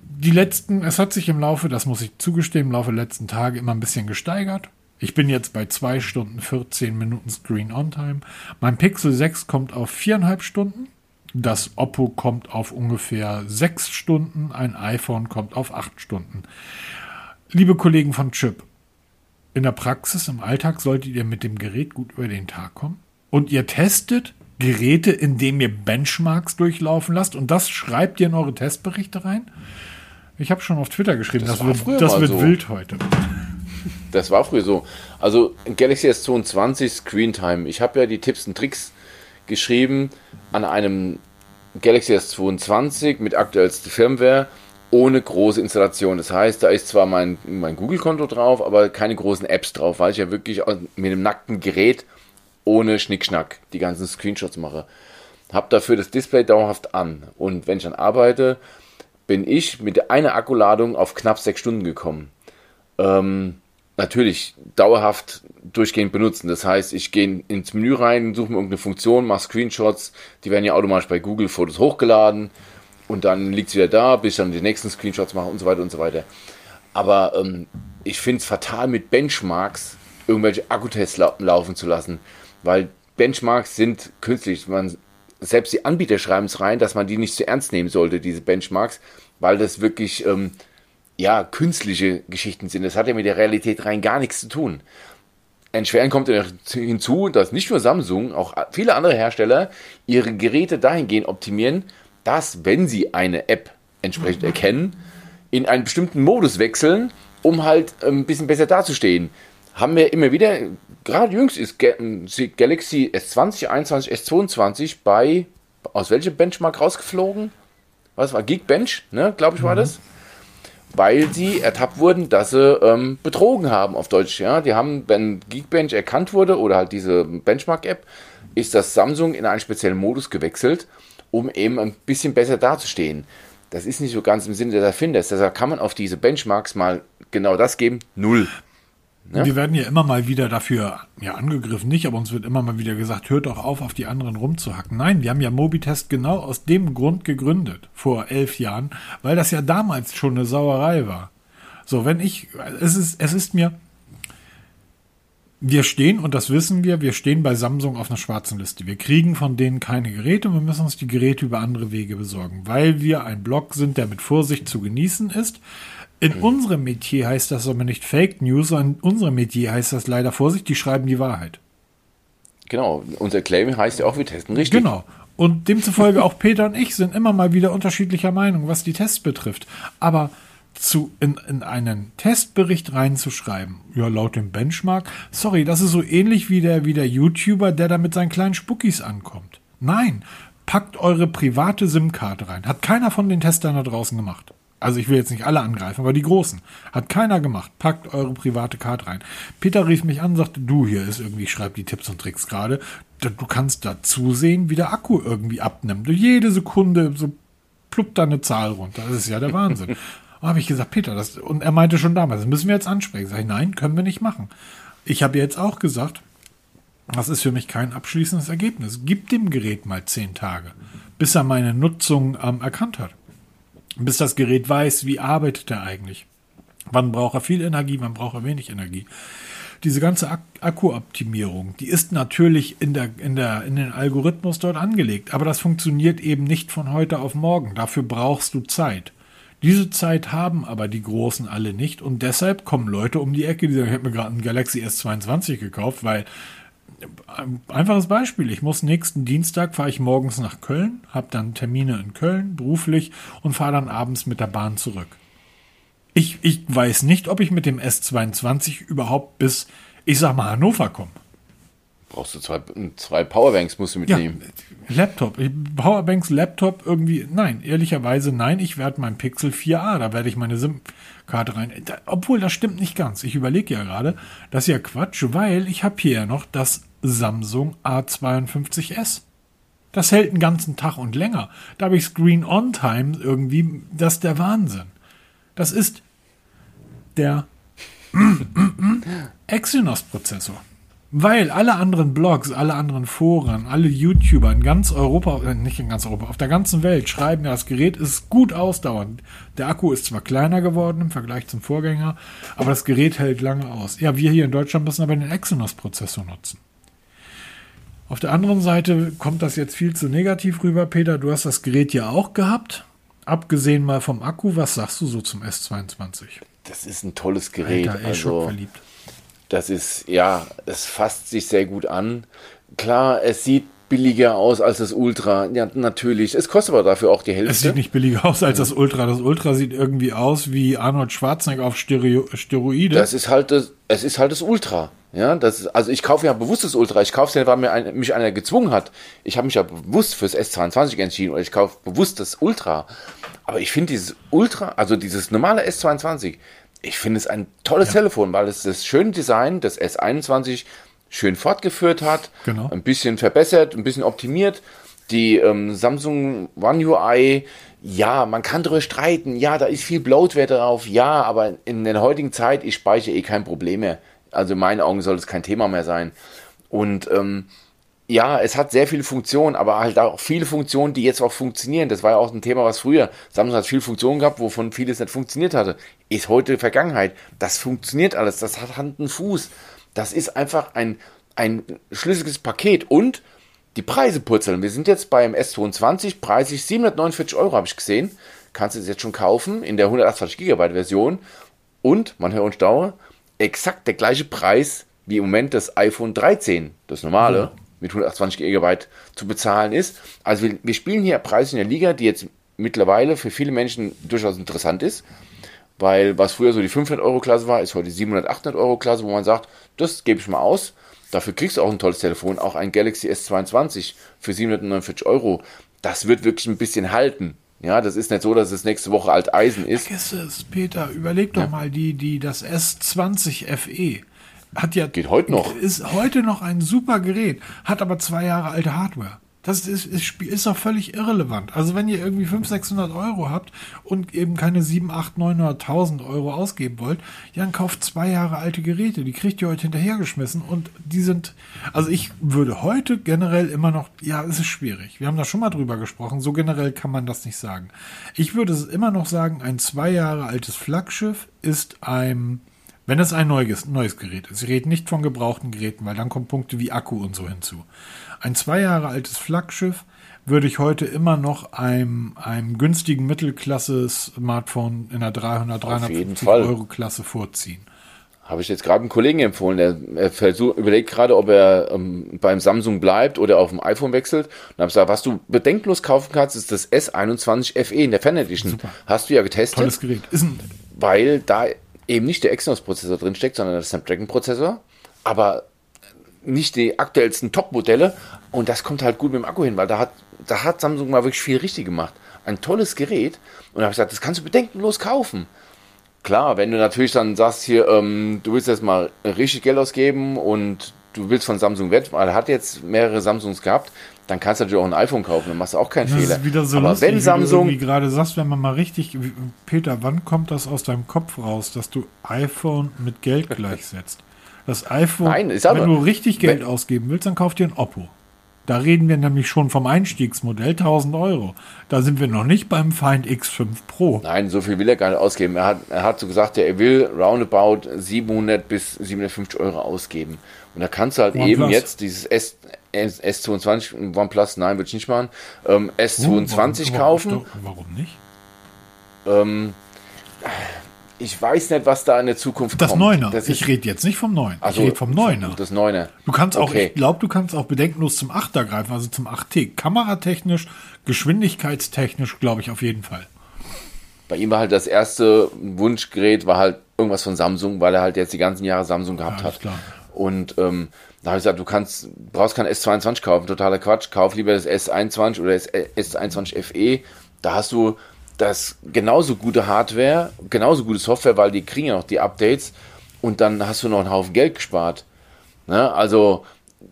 Die letzten, es hat sich im Laufe, das muss ich zugestehen, im Laufe der letzten Tage immer ein bisschen gesteigert. Ich bin jetzt bei 2 Stunden 14 Minuten Screen On Time. Mein Pixel 6 kommt auf 4,5 Stunden. Das Oppo kommt auf ungefähr 6 Stunden. Ein iPhone kommt auf 8 Stunden. Liebe Kollegen von Chip, in der Praxis, im Alltag solltet ihr mit dem Gerät gut über den Tag kommen. Und ihr testet Geräte, indem ihr Benchmarks durchlaufen lasst. Und das schreibt ihr in eure Testberichte rein. Ich habe schon auf Twitter geschrieben, das, das wird, das wird so. wild heute. [LAUGHS] Das war früher so. Also Galaxy S22 Screen Time. Ich habe ja die Tipps und Tricks geschrieben an einem Galaxy S22 mit aktuellster Firmware ohne große Installation. Das heißt, da ist zwar mein, mein Google-Konto drauf, aber keine großen Apps drauf, weil ich ja wirklich mit einem nackten Gerät ohne Schnickschnack die ganzen Screenshots mache. Hab dafür das Display dauerhaft an. Und wenn ich dann arbeite, bin ich mit einer Akkuladung auf knapp sechs Stunden gekommen. Ähm, natürlich dauerhaft durchgehend benutzen. Das heißt, ich gehe ins Menü rein, suche mir irgendeine Funktion, mache Screenshots, die werden ja automatisch bei Google Fotos hochgeladen und dann liegt es wieder da, bis ich dann die nächsten Screenshots mache und so weiter und so weiter. Aber ähm, ich finde es fatal, mit Benchmarks irgendwelche Akkutests lau laufen zu lassen, weil Benchmarks sind künstlich. Man, selbst die Anbieter schreiben es rein, dass man die nicht zu ernst nehmen sollte, diese Benchmarks, weil das wirklich ähm, ja, künstliche Geschichten sind. Das hat ja mit der Realität rein gar nichts zu tun. Entschweren kommt hinzu, dass nicht nur Samsung, auch viele andere Hersteller ihre Geräte dahingehend optimieren, dass, wenn sie eine App entsprechend erkennen, in einen bestimmten Modus wechseln, um halt ein bisschen besser dazustehen. Haben wir immer wieder, gerade jüngst ist Galaxy S20, 21, S22 bei, aus welchem Benchmark rausgeflogen? Was war? Geekbench, ne, glaube ich, war mhm. das weil sie ertappt wurden, dass sie ähm, betrogen haben auf Deutsch. Ja, die haben, wenn Geekbench erkannt wurde oder halt diese Benchmark-App, ist das Samsung in einen speziellen Modus gewechselt, um eben ein bisschen besser dazustehen. Das ist nicht so ganz im Sinne des Erfinders. Deshalb kann man auf diese Benchmarks mal genau das geben, null. Ja? Wir werden ja immer mal wieder dafür ja, angegriffen, nicht, aber uns wird immer mal wieder gesagt, hört doch auf, auf die anderen rumzuhacken. Nein, wir haben ja Mobitest genau aus dem Grund gegründet, vor elf Jahren, weil das ja damals schon eine Sauerei war. So, wenn ich, es ist, es ist mir, wir stehen, und das wissen wir, wir stehen bei Samsung auf einer schwarzen Liste. Wir kriegen von denen keine Geräte und wir müssen uns die Geräte über andere Wege besorgen, weil wir ein Blog sind, der mit Vorsicht zu genießen ist. In mhm. unserem Metier heißt das aber nicht Fake News, sondern in unserem Metier heißt das leider Vorsicht, die schreiben die Wahrheit. Genau, unser Claim heißt ja auch, wir testen richtig. Genau. Und demzufolge auch Peter und ich sind immer mal wieder unterschiedlicher Meinung, was die Tests betrifft. Aber zu, in, in einen Testbericht reinzuschreiben, ja, laut dem Benchmark, sorry, das ist so ähnlich wie der, wie der YouTuber, der da mit seinen kleinen Spuckis ankommt. Nein, packt eure private SIM-Karte rein. Hat keiner von den Testern da draußen gemacht. Also ich will jetzt nicht alle angreifen, aber die großen. Hat keiner gemacht. Packt eure private Karte rein. Peter rief mich an, sagte, du hier ist irgendwie, ich schreibe die Tipps und Tricks gerade. Du kannst da zusehen, wie der Akku irgendwie abnimmt. Jede Sekunde so pluppt da eine Zahl runter. Das ist ja der Wahnsinn. [LAUGHS] habe ich gesagt, Peter, das, und er meinte schon damals, das müssen wir jetzt ansprechen. Sag ich, nein, können wir nicht machen. Ich habe jetzt auch gesagt, das ist für mich kein abschließendes Ergebnis. Gib dem Gerät mal zehn Tage, bis er meine Nutzung ähm, erkannt hat bis das Gerät weiß, wie arbeitet er eigentlich. Wann braucht er viel Energie, wann braucht er wenig Energie. diese ganze Ak Akkuoptimierung, die ist natürlich in, der, in, der, in den Algorithmus dort angelegt, aber das funktioniert eben nicht von heute auf morgen. Dafür brauchst du Zeit. Diese Zeit haben aber die Großen alle nicht und deshalb kommen Leute um die Ecke, die sagen, ich habe mir gerade einen Galaxy S22 gekauft, weil Einfaches Beispiel. Ich muss nächsten Dienstag fahre ich morgens nach Köln, habe dann Termine in Köln beruflich und fahre dann abends mit der Bahn zurück. Ich, ich weiß nicht, ob ich mit dem S22 überhaupt bis, ich sag mal, Hannover komme. Brauchst du zwei, zwei Powerbanks, musst du mitnehmen. Ja, Laptop. Powerbanks, Laptop, irgendwie, nein, ehrlicherweise nein, ich werde mein Pixel 4a, da werde ich meine SIM-Karte rein. Obwohl, das stimmt nicht ganz. Ich überlege ja gerade, das ist ja Quatsch, weil ich habe hier ja noch das Samsung A52s. Das hält einen ganzen Tag und länger. Da habe ich Screen On Time irgendwie, das ist der Wahnsinn. Das ist der [CLEARS THROAT] Exynos-Prozessor. Weil alle anderen Blogs, alle anderen Foren, alle YouTuber in ganz Europa, äh, nicht in ganz Europa, auf der ganzen Welt schreiben, ja, das Gerät ist gut ausdauernd. Der Akku ist zwar kleiner geworden im Vergleich zum Vorgänger, aber das Gerät hält lange aus. Ja, wir hier in Deutschland müssen aber den Exynos-Prozessor nutzen. Auf der anderen Seite kommt das jetzt viel zu negativ rüber, Peter. Du hast das Gerät ja auch gehabt. Abgesehen mal vom Akku, was sagst du so zum S22? Das ist ein tolles Gerät. Alter, ey, also, verliebt. Das ist, ja, es fasst sich sehr gut an. Klar, es sieht billiger aus als das Ultra. Ja, natürlich. Es kostet aber dafür auch die Hälfte. Es sieht nicht billiger aus als das Ultra. Das Ultra sieht irgendwie aus wie Arnold Schwarzenegger auf Stereo Steroide. Das ist halt das, es ist halt das Ultra. Ja, das ist, also ich kaufe ja bewusst das Ultra. Ich kaufe es ja, weil mir ein, mich einer gezwungen hat. Ich habe mich ja bewusst fürs S22 entschieden oder ich kaufe bewusst das Ultra. Aber ich finde dieses Ultra, also dieses normale S22, ich finde es ein tolles ja. Telefon, weil es das schöne Design des S21 schön fortgeführt hat, genau. ein bisschen verbessert, ein bisschen optimiert. Die ähm, Samsung One UI, ja, man kann darüber streiten, ja, da ist viel Bloatware drauf, ja, aber in der heutigen Zeit, ich speichere eh kein Problem mehr. Also in meinen Augen soll es kein Thema mehr sein. Und ähm, ja, es hat sehr viele Funktionen, aber halt auch viele Funktionen, die jetzt auch funktionieren. Das war ja auch ein Thema, was früher. Samsung hat viele Funktionen gehabt, wovon vieles nicht funktioniert hatte. Ist heute Vergangenheit. Das funktioniert alles. Das hat Hand und Fuß. Das ist einfach ein, ein schlüssiges Paket und die Preise purzeln. Wir sind jetzt beim S22, preislich 749 Euro habe ich gesehen. Kannst du es jetzt schon kaufen in der 128 GB Version. Und, man hört und staune, exakt der gleiche Preis wie im Moment das iPhone 13, das normale, mhm. Mit 128 GB zu bezahlen ist. Also wir, wir spielen hier Preise in der Liga, die jetzt mittlerweile für viele Menschen durchaus interessant ist weil was früher so die 500 Euro Klasse war, ist heute die 700, 800 Euro Klasse, wo man sagt, das gebe ich mal aus. Dafür kriegst du auch ein tolles Telefon, auch ein Galaxy S22 für 749 Euro. Das wird wirklich ein bisschen halten. Ja, das ist nicht so, dass es nächste Woche alt Eisen ist. Vergiss es, Peter. Überleg doch ja. mal, die, die, das S20 FE hat ja. Geht heute noch. Ist heute noch ein super Gerät, hat aber zwei Jahre alte Hardware. Das ist, ist, ist auch völlig irrelevant. Also wenn ihr irgendwie 500, 600 Euro habt und eben keine 7, 8, 900.000 Euro ausgeben wollt, ja, dann kauft zwei Jahre alte Geräte. Die kriegt ihr heute hinterhergeschmissen und die sind, also ich würde heute generell immer noch, ja, es ist schwierig. Wir haben da schon mal drüber gesprochen. So generell kann man das nicht sagen. Ich würde es immer noch sagen, ein zwei Jahre altes Flaggschiff ist ein, wenn es ein neues, neues Gerät ist. Ich rede nicht von gebrauchten Geräten, weil dann kommen Punkte wie Akku und so hinzu. Ein zwei Jahre altes Flaggschiff würde ich heute immer noch einem, einem günstigen Mittelklasse-Smartphone in der 300, 350 Euro Klasse vorziehen. Habe ich jetzt gerade einem Kollegen empfohlen, der, er versuch, überlegt gerade, ob er ähm, beim Samsung bleibt oder auf dem iPhone wechselt. Und habe gesagt, was du bedenklos kaufen kannst, ist das S21 FE in der Fan Edition. Super. Hast du ja getestet. Tolles Gerät. Ist ein weil da eben nicht der Exynos-Prozessor drin steckt, sondern der Snapdragon-Prozessor. Aber nicht die aktuellsten Top-Modelle und das kommt halt gut mit dem Akku hin, weil da hat, da hat Samsung mal wirklich viel richtig gemacht. Ein tolles Gerät und da habe ich gesagt, das kannst du bedenkenlos kaufen. Klar, wenn du natürlich dann sagst hier, ähm, du willst jetzt mal richtig Geld ausgeben und du willst von Samsung weg, weil er hat jetzt mehrere Samsungs gehabt, dann kannst du natürlich auch ein iPhone kaufen, dann machst du auch keinen das Fehler. Ist wieder so Aber lustig, wenn Samsung wie du gerade sagst, wenn man mal richtig Peter, wann kommt das aus deinem Kopf raus, dass du iPhone mit Geld [LAUGHS] gleichsetzt? Das iPhone, Nein, wenn du richtig Geld wenn, ausgeben willst, dann kauf dir ein Oppo. Da reden wir nämlich schon vom Einstiegsmodell 1000 Euro. Da sind wir noch nicht beim Find X5 Pro. Nein, so viel will er gar nicht ausgeben. Er hat, er hat so gesagt, er will roundabout 700 bis 750 Euro ausgeben. Und da kannst du halt OnePlus. eben jetzt dieses S, S, S22, OnePlus, nein, würde ich nicht machen, ähm, S22 warum, kaufen. Warum, warum nicht? Ähm, ich weiß nicht, was da in der Zukunft das kommt. Neuner. Das ich rede jetzt nicht vom Neuen. Also, ich rede vom Neuner. Das Neuner. Du kannst auch, okay. ich glaube, du kannst auch bedenkenlos zum 8er greifen, also zum 8T. Kameratechnisch, geschwindigkeitstechnisch, glaube ich, auf jeden Fall. Bei ihm war halt das erste Wunschgerät, war halt irgendwas von Samsung, weil er halt jetzt die ganzen Jahre Samsung gehabt ja, hat. Klar. Und ähm, da habe ich gesagt, du kannst, brauchst kein S22 kaufen, totaler Quatsch. Kauf lieber das S21 oder das S21 FE. Da hast du das genauso gute Hardware, genauso gute Software, weil die kriegen ja noch die Updates und dann hast du noch einen Haufen Geld gespart. Ne? Also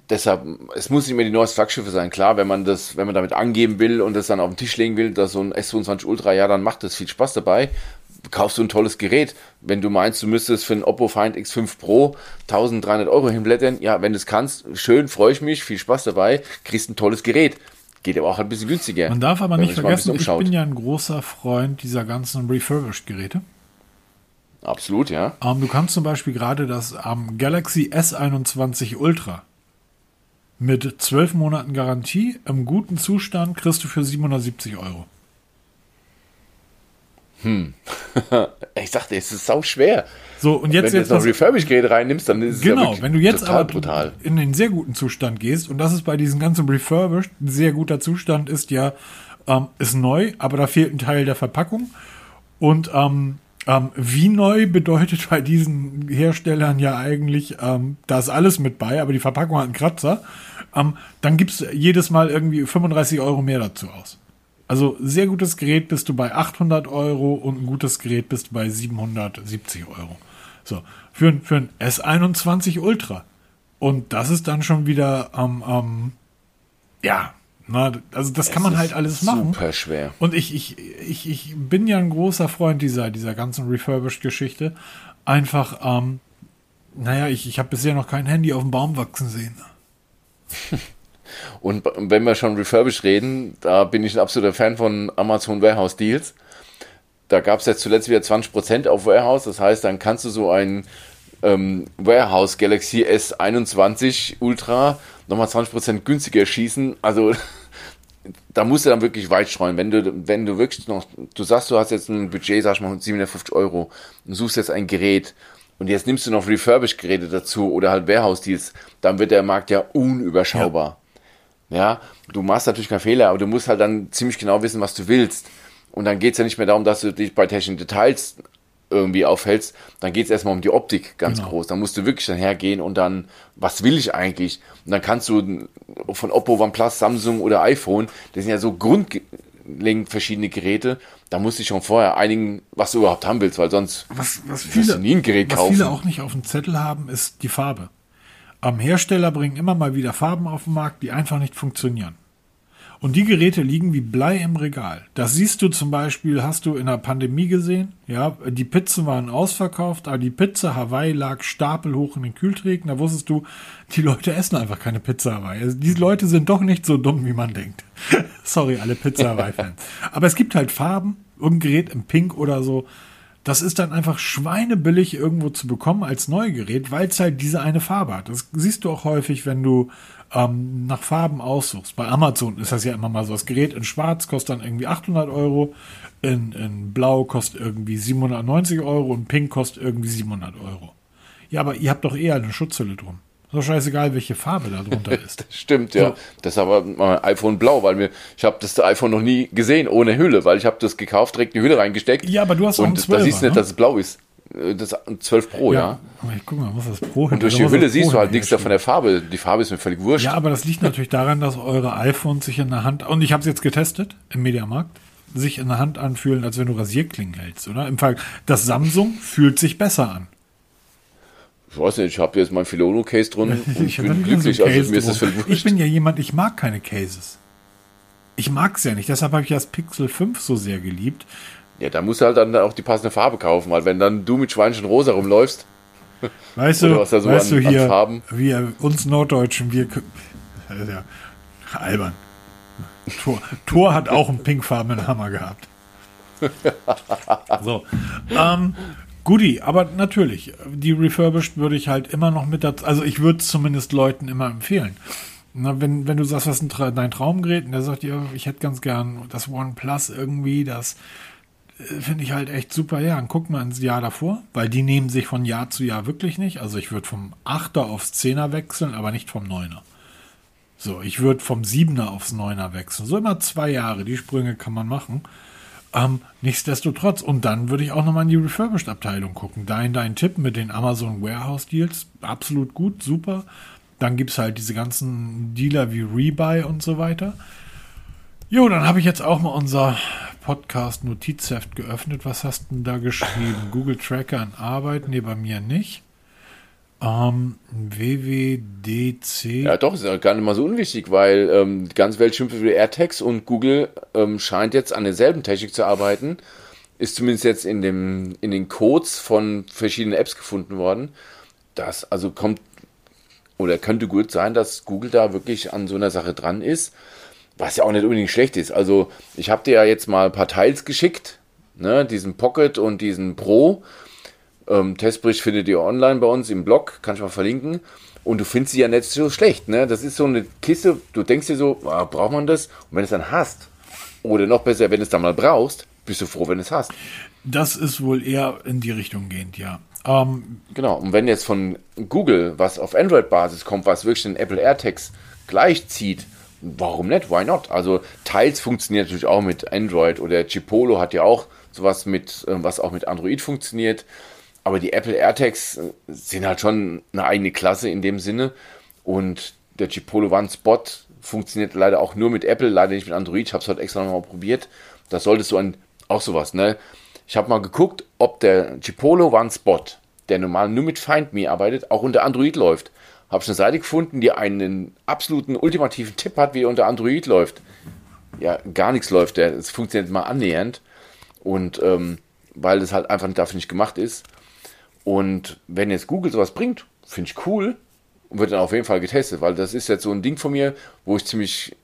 deshalb, es muss nicht mehr die neuesten Flaggschiffe sein. Klar, wenn man das, wenn man damit angeben will und das dann auf den Tisch legen will, dass so ein S22 Ultra, ja, dann macht das viel Spaß dabei. Kaufst du ein tolles Gerät. Wenn du meinst, du müsstest für ein Oppo Find X5 Pro 1300 Euro hinblättern, ja, wenn du es kannst, schön, freue ich mich, viel Spaß dabei, kriegst ein tolles Gerät. Geht aber auch ein bisschen günstiger. Man darf aber nicht vergessen, ich bin ja ein großer Freund dieser ganzen Refurbished-Geräte. Absolut, ja. Ähm, du kannst zum Beispiel gerade das ähm, Galaxy S21 Ultra mit 12 Monaten Garantie im guten Zustand kriegst du für 770 Euro. Hm. [LAUGHS] ich dachte, es ist sau schwer. So, und jetzt, wenn jetzt du jetzt noch Refurbished-Gerät reinnimmst, dann ist es genau, ja wenn du jetzt aber brutal. in den sehr guten Zustand gehst, und das ist bei diesen ganzen Refurbished, ein sehr guter Zustand ist ja, ähm, ist neu, aber da fehlt ein Teil der Verpackung. Und ähm, ähm, wie neu bedeutet bei diesen Herstellern ja eigentlich, ähm, da ist alles mit bei, aber die Verpackung hat einen Kratzer. Ähm, dann gibst du jedes Mal irgendwie 35 Euro mehr dazu aus. Also sehr gutes Gerät bist du bei 800 Euro und ein gutes Gerät bist du bei 770 Euro. So, für, für ein S21 Ultra. Und das ist dann schon wieder am, ähm, ähm, ja, na, also das es kann man halt alles machen. Super schwer. Und ich, ich, ich, ich bin ja ein großer Freund dieser, dieser ganzen Refurbished-Geschichte. Einfach, ähm, naja, ich, ich habe bisher noch kein Handy auf dem Baum wachsen sehen. [LAUGHS] Und wenn wir schon refurbished reden, da bin ich ein absoluter Fan von Amazon Warehouse Deals. Da gab es jetzt zuletzt wieder 20% auf Warehouse. Das heißt, dann kannst du so ein ähm, Warehouse Galaxy S21 Ultra nochmal 20% günstiger schießen. Also [LAUGHS] da musst du dann wirklich weit streuen. Wenn du, wenn du wirklich noch, du sagst, du hast jetzt ein Budget, sag ich mal, 750 Euro und suchst jetzt ein Gerät und jetzt nimmst du noch Refurbished Geräte dazu oder halt Warehouse Deals, dann wird der Markt ja unüberschaubar. Ja. Ja, du machst natürlich keinen Fehler, aber du musst halt dann ziemlich genau wissen, was du willst. Und dann geht es ja nicht mehr darum, dass du dich bei technischen Details irgendwie aufhältst, dann geht es erstmal um die Optik ganz genau. groß. Dann musst du wirklich dann hergehen und dann, was will ich eigentlich? Und dann kannst du von Oppo, OnePlus, Samsung oder iPhone, das sind ja so grundlegend verschiedene Geräte, da musst du schon vorher einigen, was du überhaupt haben willst, weil sonst was, was viele, wirst du nie ein Gerät was kaufen. Was viele auch nicht auf dem Zettel haben, ist die Farbe. Am Hersteller bringen immer mal wieder Farben auf den Markt, die einfach nicht funktionieren. Und die Geräte liegen wie Blei im Regal. Das siehst du zum Beispiel, hast du in der Pandemie gesehen. Ja, die Pizzen waren ausverkauft, aber die Pizza Hawaii lag stapelhoch in den Kühlträgen. Da wusstest du, die Leute essen einfach keine Pizza Hawaii. Also die Leute sind doch nicht so dumm, wie man denkt. [LAUGHS] Sorry, alle Pizza Hawaii-Fans. aber es gibt halt Farben, irgendein Gerät im Pink oder so. Das ist dann einfach schweinebillig irgendwo zu bekommen als Neugerät, weil es halt diese eine Farbe hat. Das siehst du auch häufig, wenn du ähm, nach Farben aussuchst. Bei Amazon ist das ja immer mal so. Das Gerät in Schwarz kostet dann irgendwie 800 Euro, in, in Blau kostet irgendwie 790 Euro und Pink kostet irgendwie 700 Euro. Ja, aber ihr habt doch eher eine Schutzhülle drum. Doch scheißegal, welche Farbe da drunter [LAUGHS] ist. stimmt, ja. So. Das ist aber mein iPhone blau, weil mir, ich habe das iPhone noch nie gesehen ohne Hülle, weil ich habe das gekauft, direkt die Hülle reingesteckt. Ja, aber du hast auch und 12er, da siehst du nicht, ne? dass es blau ist. Äh, das 12 Pro, ja. ja. Aber ich guck mal, was das Pro Und durch die Hülle siehst du halt nichts davon der Farbe. Die Farbe ist mir völlig wurscht. Ja, aber das liegt natürlich daran, dass eure iPhones sich in der Hand, und ich habe es jetzt getestet im Mediamarkt, sich in der Hand anfühlen, als wenn du Rasierklingen hältst, oder? Im Fall, das Samsung fühlt sich besser an. Ich weiß nicht, ich habe jetzt mein Filono-Case drin [LAUGHS] und ich bin glücklich. So also mir ist das. Ich bin ja jemand, ich mag keine Cases. Ich mag es ja nicht. Deshalb habe ich das Pixel 5 so sehr geliebt, ja, da musst du halt dann auch die passende Farbe kaufen, weil wenn dann du mit Schweinchen rosa rumläufst. [LAUGHS] Weißt du, so weißt an, du hier, wir uns Norddeutschen, wir ja, Albern. Tor, Tor hat auch einen pinkfarbenen Hammer gehabt. [LAUGHS] so. Ähm, Goodie, aber natürlich, die Refurbished würde ich halt immer noch mit dazu, also ich würde es zumindest Leuten immer empfehlen. Na, wenn, wenn du sagst, was ist dein Traumgerät und der sagt dir, ich hätte ganz gern das OnePlus irgendwie, das äh, finde ich halt echt super. Ja, dann guck mal ins Jahr davor, weil die nehmen sich von Jahr zu Jahr wirklich nicht. Also ich würde vom 8er aufs 10er wechseln, aber nicht vom 9er. So, ich würde vom 7er aufs 9er wechseln. So immer zwei Jahre, die Sprünge kann man machen. Ähm, nichtsdestotrotz, und dann würde ich auch nochmal in die Refurbished-Abteilung gucken. Dein, dein Tipp mit den Amazon Warehouse-Deals, absolut gut, super. Dann gibt es halt diese ganzen Dealer wie Rebuy und so weiter. Jo, dann habe ich jetzt auch mal unser Podcast Notizheft geöffnet. Was hast du denn da geschrieben? Google Tracker in Arbeit? Nee, bei mir nicht. Ähm, WWDC. Ja, doch, ist ja gar nicht mal so unwichtig, weil ähm, die ganze Welt schimpft über AirTags und Google ähm, scheint jetzt an derselben Technik zu arbeiten. Ist zumindest jetzt in, dem, in den Codes von verschiedenen Apps gefunden worden. Das also kommt oder könnte gut sein, dass Google da wirklich an so einer Sache dran ist, was ja auch nicht unbedingt schlecht ist. Also, ich habe dir ja jetzt mal ein paar Teils geschickt, ne, diesen Pocket und diesen Pro ähm, Testbericht findet ihr online bei uns im Blog, kann ich mal verlinken. Und du findest sie ja nicht so schlecht, ne? Das ist so eine Kiste, du denkst dir so, ah, braucht man das? Und wenn du es dann hast, oder noch besser, wenn du es dann mal brauchst, bist du froh, wenn du es hast. Das ist wohl eher in die Richtung gehend, ja. Ähm, genau, und wenn jetzt von Google was auf Android-Basis kommt, was wirklich den Apple AirTags gleichzieht, warum nicht? Why not? Also teils funktioniert natürlich auch mit Android oder Chipolo hat ja auch sowas mit, äh, was auch mit Android funktioniert. Aber die Apple AirTags äh, sind halt schon eine eigene Klasse in dem Sinne. Und der Chipolo One Spot funktioniert leider auch nur mit Apple, leider nicht mit Android. Ich habe es heute extra nochmal probiert. Das solltest du an, auch sowas, ne? Ich habe mal geguckt, ob der Chipolo One Spot, der normal nur mit Find Me arbeitet, auch unter Android läuft. Habe ich eine Seite gefunden, die einen absoluten ultimativen Tipp hat, wie er unter Android läuft. Ja, gar nichts läuft. Es funktioniert mal annähernd. Und ähm, weil das halt einfach dafür nicht gemacht ist. Und wenn jetzt Google sowas bringt, finde ich cool, wird dann auf jeden Fall getestet, weil das ist jetzt so ein Ding von mir, wo ich ziemlich,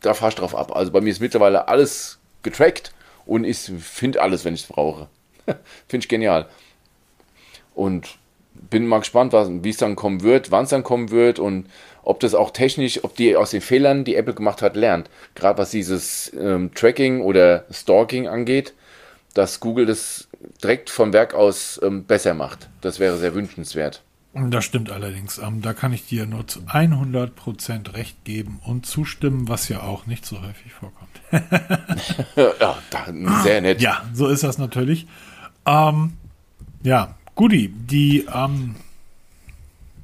da fahre ich drauf ab. Also bei mir ist mittlerweile alles getrackt und ich finde alles, wenn ich es brauche. [LAUGHS] finde ich genial. Und bin mal gespannt, wie es dann kommen wird, wann es dann kommen wird und ob das auch technisch, ob die aus den Fehlern, die Apple gemacht hat, lernt. Gerade was dieses ähm, Tracking oder Stalking angeht, dass Google das direkt vom Werk aus ähm, besser macht. Das wäre sehr wünschenswert. Das stimmt allerdings. Ähm, da kann ich dir nur zu 100% recht geben und zustimmen, was ja auch nicht so häufig vorkommt. [LAUGHS] ja, sehr nett. Ja, so ist das natürlich. Ähm, ja, Guti, die, ähm,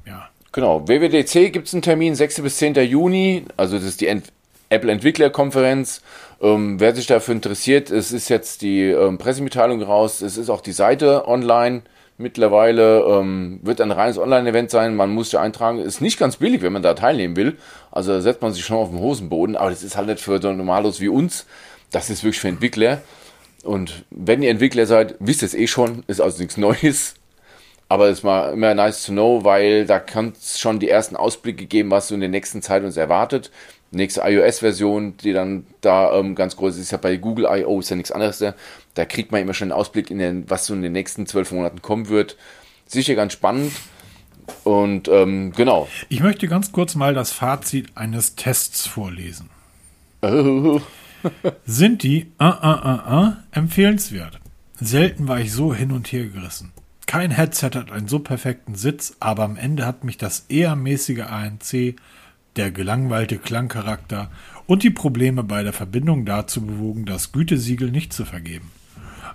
ja. Genau, WWDC gibt es einen Termin, 6. bis 10. Juni, also das ist die Ent Apple Entwicklerkonferenz. Ähm, wer sich dafür interessiert, es ist jetzt die ähm, Pressemitteilung raus, es ist auch die Seite online mittlerweile, ähm, wird ein reines Online-Event sein, man muss sich eintragen, ist nicht ganz billig, wenn man da teilnehmen will, also da setzt man sich schon auf den Hosenboden, aber das ist halt nicht für so Normalos wie uns, das ist wirklich für Entwickler. Und wenn ihr Entwickler seid, wisst ihr es eh schon, ist also nichts Neues, aber es war immer nice to know, weil da kann es schon die ersten Ausblicke geben, was so in der nächsten Zeit uns erwartet nächste iOS-Version, die dann da ähm, ganz groß ist, ist ja bei Google I.O. ist ja nichts anderes. Da, da kriegt man immer schon einen Ausblick in den, was so in den nächsten zwölf Monaten kommen wird. Sicher ganz spannend. Und ähm, genau. Ich möchte ganz kurz mal das Fazit eines Tests vorlesen. Oh. [LAUGHS] Sind die uh, uh, uh, empfehlenswert? Selten war ich so hin und her gerissen. Kein Headset hat einen so perfekten Sitz, aber am Ende hat mich das eher mäßige ANC der gelangweilte Klangcharakter und die Probleme bei der Verbindung dazu bewogen, das Gütesiegel nicht zu vergeben.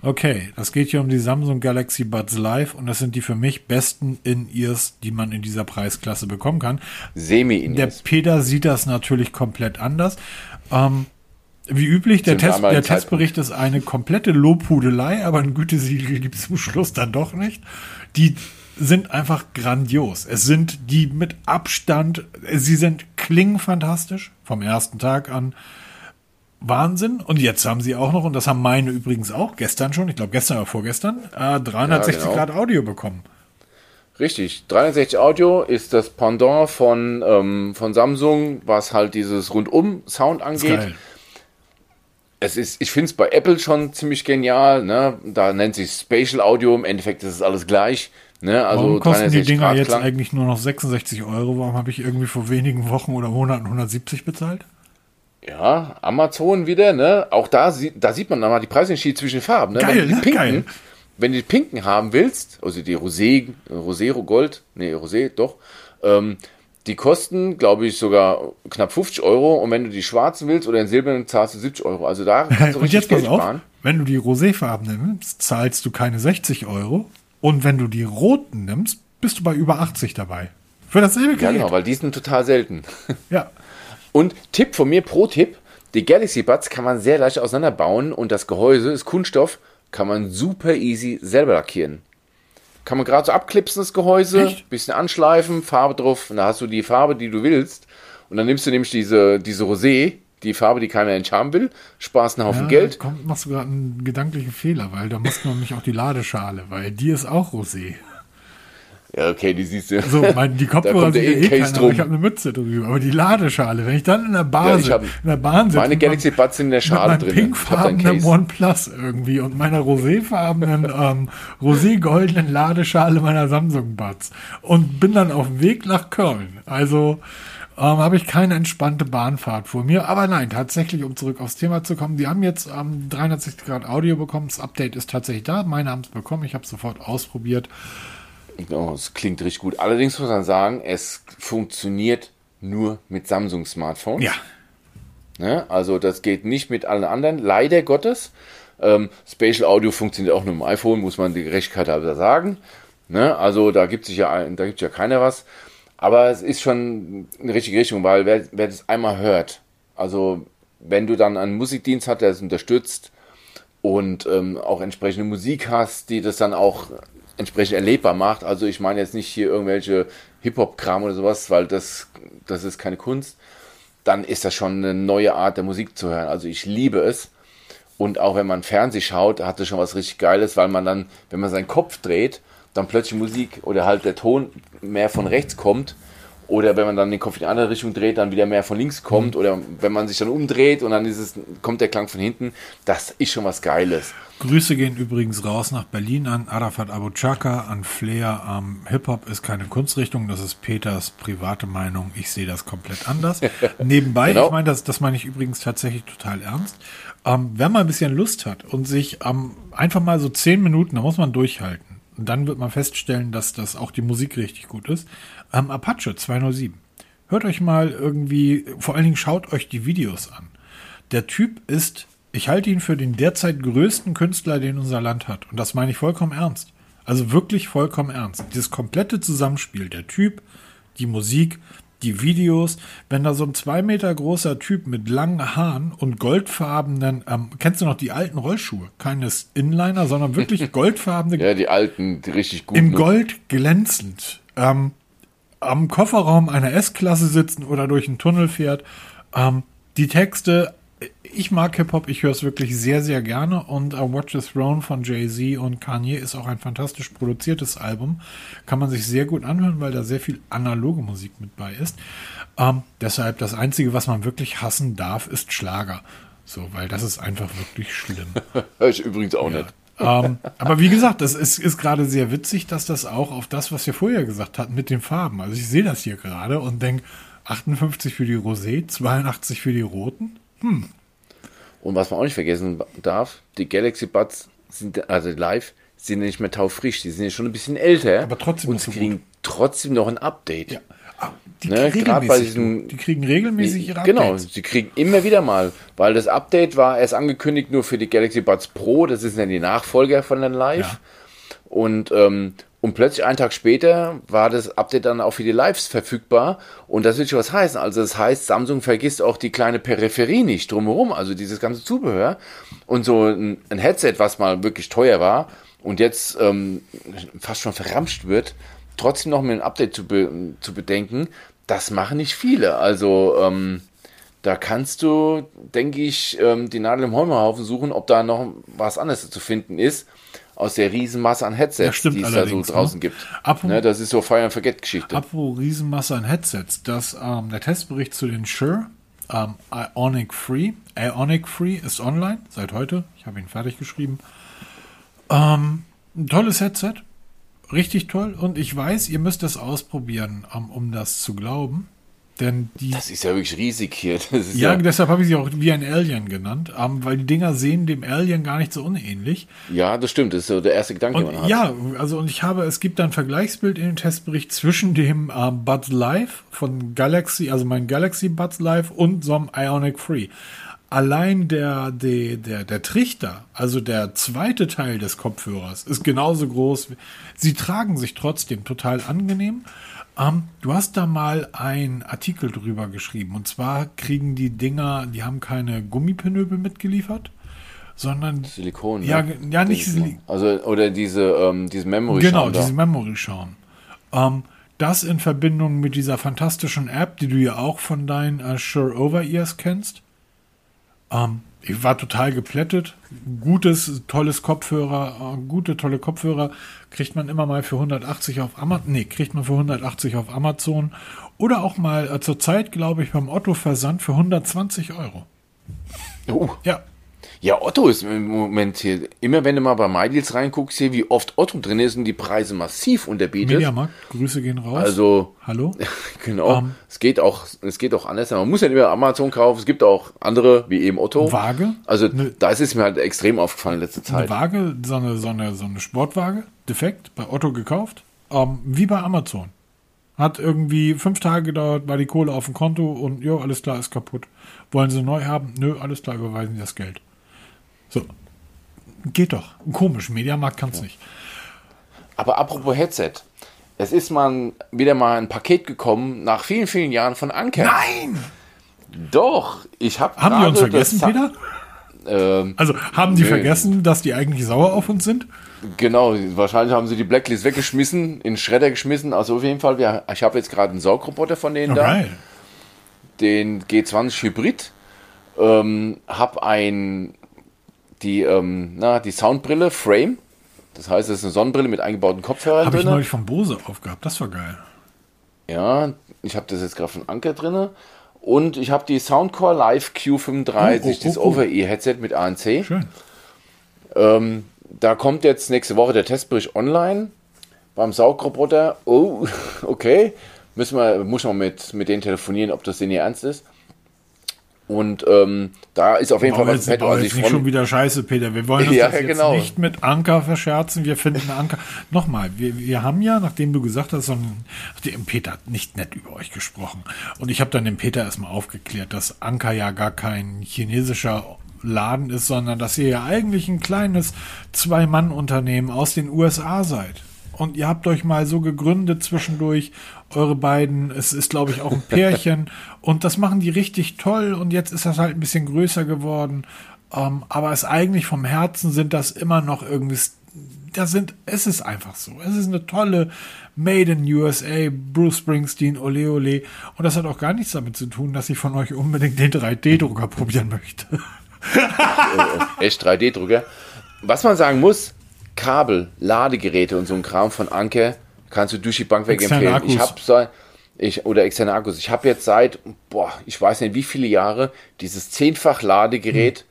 Okay, das geht hier um die Samsung Galaxy Buds Live und das sind die für mich besten In-Ears, die man in dieser Preisklasse bekommen kann. Semi-In-Ears. Der Peter sieht das natürlich komplett anders. Ähm, wie üblich, der, Test, der Testbericht ist eine komplette Lobhudelei, aber ein Gütesiegel gibt es zum Schluss dann doch nicht. Die sind einfach grandios. Es sind die mit Abstand, sie sind klingen fantastisch vom ersten Tag an. Wahnsinn. Und jetzt haben sie auch noch, und das haben meine übrigens auch gestern schon, ich glaube gestern oder vorgestern, äh, 360 ja, genau. Grad Audio bekommen. Richtig. 360 Audio ist das Pendant von, ähm, von Samsung, was halt dieses Rundum-Sound angeht. Es ist, ich finde es bei Apple schon ziemlich genial. Ne? Da nennt sich Spatial Audio. Im Endeffekt ist es alles gleich. Ne? Also Warum kosten die Dinger Grad jetzt Klang. eigentlich nur noch 66 Euro? Warum habe ich irgendwie vor wenigen Wochen oder Monaten 170 bezahlt? Ja, Amazon wieder, ne? Auch da, da sieht man mal die Preisunterschiede zwischen den Farben. Ne? Geil, wenn, du die pinken, geil. wenn du die pinken haben willst, also die Rosé, Rosero Gold, nee, Rosé, doch, ähm, die kosten, glaube ich, sogar knapp 50 Euro. Und wenn du die schwarzen willst oder den silbernen, zahlst du 70 Euro. Also da kannst du und jetzt Geld pass auf, sparen. Wenn du die Roséfarben nimmst, zahlst du keine 60 Euro. Und wenn du die roten nimmst, bist du bei über 80 dabei. Für dasselbe Gerät. Ja, genau, weil die sind total selten. Ja. Und Tipp von mir, Pro-Tipp, die Galaxy Buds kann man sehr leicht auseinanderbauen und das Gehäuse ist Kunststoff, kann man super easy selber lackieren. Kann man gerade so abklipsen, das Gehäuse, Echt? bisschen anschleifen, Farbe drauf, und da hast du die Farbe, die du willst. Und dann nimmst du nämlich diese, diese Rosé, die Farbe, die keiner nicht haben will, sparst einen Haufen ja, Geld. Kommt, machst du gerade einen gedanklichen Fehler, weil da musst du nämlich auch die Ladeschale, weil die ist auch Rosé. Ja, okay, die siehst du. So, mein, die [LAUGHS] Kopfhörer sind eh keiner, aber ich habe eine Mütze drüber. Aber die Ladeschale, wenn ich dann in der Bahn, ja, hab, in der Bahn sitze. Meine Galaxy Buds sind in der Schale drin. pinkfarbenen OnePlus irgendwie und meiner roséfarbenen, [LAUGHS] ähm, rosé-goldenen Ladeschale meiner Samsung Buds. Und bin dann auf dem Weg nach Köln. Also, ähm, habe ich keine entspannte Bahnfahrt vor mir. Aber nein, tatsächlich, um zurück aufs Thema zu kommen, die haben jetzt ähm, 360 Grad Audio bekommen. Das Update ist tatsächlich da. Meine haben es bekommen. Ich habe es sofort ausprobiert. Oh, es klingt richtig gut. Allerdings muss man sagen, es funktioniert nur mit Samsung-Smartphones. Ja. Ne? Also das geht nicht mit allen anderen, leider Gottes. Ähm, Spatial Audio funktioniert auch nur im iPhone, muss man die Gerechtigkeit halber sagen. Ne? Also da gibt sich ja, da ja keiner was. Aber es ist schon eine richtige Richtung, weil wer, wer das einmal hört, also wenn du dann einen Musikdienst hast, der es unterstützt und ähm, auch entsprechende Musik hast, die das dann auch entsprechend erlebbar macht. Also ich meine jetzt nicht hier irgendwelche Hip-Hop-Kram oder sowas, weil das, das ist keine Kunst. Dann ist das schon eine neue Art der Musik zu hören. Also ich liebe es. Und auch wenn man Fernseh schaut, hat es schon was richtig Geiles, weil man dann, wenn man seinen Kopf dreht, dann plötzlich Musik oder halt der Ton mehr von rechts kommt oder wenn man dann den Kopf in die andere Richtung dreht, dann wieder mehr von links kommt. Mhm. Oder wenn man sich dann umdreht und dann ist es, kommt der Klang von hinten. Das ist schon was Geiles. Grüße gehen übrigens raus nach Berlin an Arafat Abu Chaka, an Flair. Ähm, Hip-Hop ist keine Kunstrichtung, das ist Peters private Meinung. Ich sehe das komplett anders. [LAUGHS] Nebenbei, genau. ich meine, das, das meine ich übrigens tatsächlich total ernst. Ähm, wenn man ein bisschen Lust hat und sich ähm, einfach mal so zehn Minuten, da muss man durchhalten. Dann wird man feststellen, dass das auch die Musik richtig gut ist am Apache 207. Hört euch mal irgendwie, vor allen Dingen schaut euch die Videos an. Der Typ ist, ich halte ihn für den derzeit größten Künstler, den unser Land hat. Und das meine ich vollkommen ernst. Also wirklich vollkommen ernst. Dieses komplette Zusammenspiel, der Typ, die Musik, die Videos, wenn da so ein zwei Meter großer Typ mit langen Haaren und goldfarbenen, ähm, kennst du noch die alten Rollschuhe? Keines Inliner, sondern wirklich [LAUGHS] goldfarbene. ja, die alten, die richtig gut. Im? Gold glänzend. Ähm, am Kofferraum einer S-Klasse sitzen oder durch einen Tunnel fährt. Ähm, die Texte, ich mag Hip-Hop, ich höre es wirklich sehr, sehr gerne und uh, Watch the Throne von Jay-Z und Kanye ist auch ein fantastisch produziertes Album. Kann man sich sehr gut anhören, weil da sehr viel analoge Musik mit bei ist. Ähm, deshalb das Einzige, was man wirklich hassen darf, ist Schlager. So, weil das ist einfach wirklich schlimm. [LAUGHS] Hör ich übrigens auch ja. nicht ähm, aber wie gesagt, das ist, ist gerade sehr witzig, dass das auch auf das, was wir vorher gesagt hatten, mit den Farben. Also ich sehe das hier gerade und denke, 58 für die Rosé, 82 für die Roten. Hm. Und was man auch nicht vergessen darf, die Galaxy Buds sind, also live, sind nicht mehr taufrisch, die sind ja schon ein bisschen älter. Aber trotzdem. Und sie kriegen trotzdem noch ein Update. Ja. Die, ne, kriegen bei diesen, die kriegen regelmäßig ihre genau, Updates. Genau, sie kriegen immer wieder mal, weil das Update war erst angekündigt nur für die Galaxy Buds Pro, das ist dann die Nachfolger von den Live. Ja. Und, ähm, und plötzlich einen Tag später war das Update dann auch für die Lives verfügbar. Und das will schon was heißen. Also das heißt, Samsung vergisst auch die kleine Peripherie nicht drumherum, also dieses ganze Zubehör. Und so ein, ein Headset, was mal wirklich teuer war und jetzt ähm, fast schon verramscht wird, trotzdem noch mit einem Update zu, be zu bedenken, das machen nicht viele. Also ähm, da kannst du, denke ich, ähm, die Nadel im Holmerhaufen suchen, ob da noch was anderes zu finden ist. Aus der Riesenmasse an Headsets, Ja, die es da so allerdings, draußen ne? gibt. Apropos- Ne, das ist so Fire and Forget Geschichte. Apropos Riesenmasse an Headsets, das, ähm, der Testbericht zu den Shure ähm, Ionic Free, Ionic Free ist online seit heute. Ich habe ihn fertig geschrieben. Ähm, ein tolles Headset, richtig toll. Und ich weiß, ihr müsst es ausprobieren, ähm, um das zu glauben. Denn die Das ist ja wirklich riesig hier. Das ist ja, ja, deshalb habe ich sie auch wie ein Alien genannt, ähm, weil die Dinger sehen dem Alien gar nicht so unähnlich. ja, das stimmt. Das ist so der erste Gedanke, den man Und hat. ja, also und ich habe, es gibt ein Vergleichsbild in dem Testbericht zwischen dem ähm, Buds Live von Galaxy, also mein Galaxy Buds Live und so einem Ionic Free. Allein der, der, der, der Trichter, also der zweite Teil des Kopfhörers, ist genauso groß. Sie tragen sich trotzdem total angenehm. Ähm, du hast da mal einen Artikel drüber geschrieben. Und zwar kriegen die Dinger, die haben keine Gummipinöbel mitgeliefert, sondern Silikon. ne? Ja, ge- ja, nicht Denke ich Silik- mal. Also, oder diese, ähm, diese Memory Genau, diese Memory-Schaum. Ähm, das in Verbindung mit dieser fantastischen App, die du ja auch von deinen äh, Sure Over-Ears kennst. Ähm, ich war total geplättet. Gutes, tolles Kopfhörer, äh, gute, tolle Kopfhörer kriegt man immer mal für 180 auf Amazon. Nee, kriegt man für 180 auf Amazon. Oder auch mal äh, zur Zeit, glaube ich, beim Otto-Versand für 120 Euro. Uh, Ja, ja, Otto ist im Moment hier. Immer wenn du mal bei MyDeals reinguckst, hier, wie oft Otto drin ist und die Preise massiv unterbietet. Mediamarkt, Grüße gehen raus. Also, Hallo? [LAUGHS] genau. Ähm. es geht auch, es geht auch anders. Man muss ja nicht mehr Amazon kaufen. Es gibt auch andere, wie eben Otto. Waage? Also, Ne- da ist es mir halt extrem aufgefallen in letzter eine Zeit. Waage, so eine, so, eine, so eine Sportwaage, defekt, bei Otto gekauft, ähm, wie bei Amazon. Hat irgendwie fünf Tage gedauert, war die Kohle auf dem Konto und jo, alles klar, ist kaputt. Wollen sie neu haben? Nö, alles klar, überweisen sie das Geld. So. Geht doch. Komisch, Mediamarkt kann es nicht. Aber apropos Headset. Es ist mal wieder mal ein Paket gekommen nach vielen, vielen Jahren von Anker. Nein! Doch, ich habe Haben die uns vergessen, Peter? Ähm, Also haben die Nö. vergessen, dass die eigentlich sauer auf uns sind? genau, wahrscheinlich haben sie die Blacklist weggeschmissen, in Schredder geschmissen. Also auf jeden Fall, wir, ich habe jetzt gerade einen Saugroboter von denen Oh, da. den G20 Hybrid, ähm, habe ein die ähm, na die Soundbrille Frame, das heißt, es ist eine Sonnenbrille mit eingebauten Kopfhörern Habe ich neulich von Bose aufgehabt, das war geil. Ja, ich habe das jetzt gerade von Anker drin und ich habe die Soundcore Live Q35, Oh, oh, das oh, oh. Over-Ear-Headset mit ANC. Schön. Ähm, da kommt jetzt nächste Woche der Testbericht online beim Saugroboter. Oh, [LAUGHS] okay. Müssen wir, muss man mit, mit denen telefonieren, ob das denn hier ernst ist. Und ähm, da ist auf jeden Fall was bau Also ich nicht schon wieder Scheiße, Peter. Wir wollen uns [LAUGHS] Ja, jetzt genau. nicht mit Anker verscherzen. Wir finden Anker. Nochmal, wir, wir haben ja, nachdem du gesagt hast, so ein, dem Peter hat nicht nett über euch gesprochen. Und ich habe dann dem Peter erstmal aufgeklärt, dass Anker ja gar kein chinesischer Laden ist, sondern dass ihr ja eigentlich ein kleines Zwei-Mann-Unternehmen aus den USA seid. Und ihr habt euch mal so gegründet zwischendurch, eure beiden. Es ist, glaube ich, auch ein Pärchen. [LAUGHS] und das machen die richtig toll. Und jetzt ist das halt ein bisschen größer geworden. Ähm, aber es eigentlich vom Herzen sind das immer noch irgendwie. Da sind, es ist einfach so. Es ist eine tolle Made in USA, Bruce Springsteen, Ole Ole. Und das hat auch gar nichts damit zu tun, dass ich von euch unbedingt den 3D-Drucker probieren möchte. echt 3D-Drucker. Was man sagen muss, Kabel, Ladegeräte und so ein Kram von Anker kannst du durch die Bank weg Externe empfehlen. Ich Akkus. habe seit ich oder externe Akkus. Ich habe jetzt seit boah, ich weiß nicht wie viele Jahre dieses zehnfach Ladegerät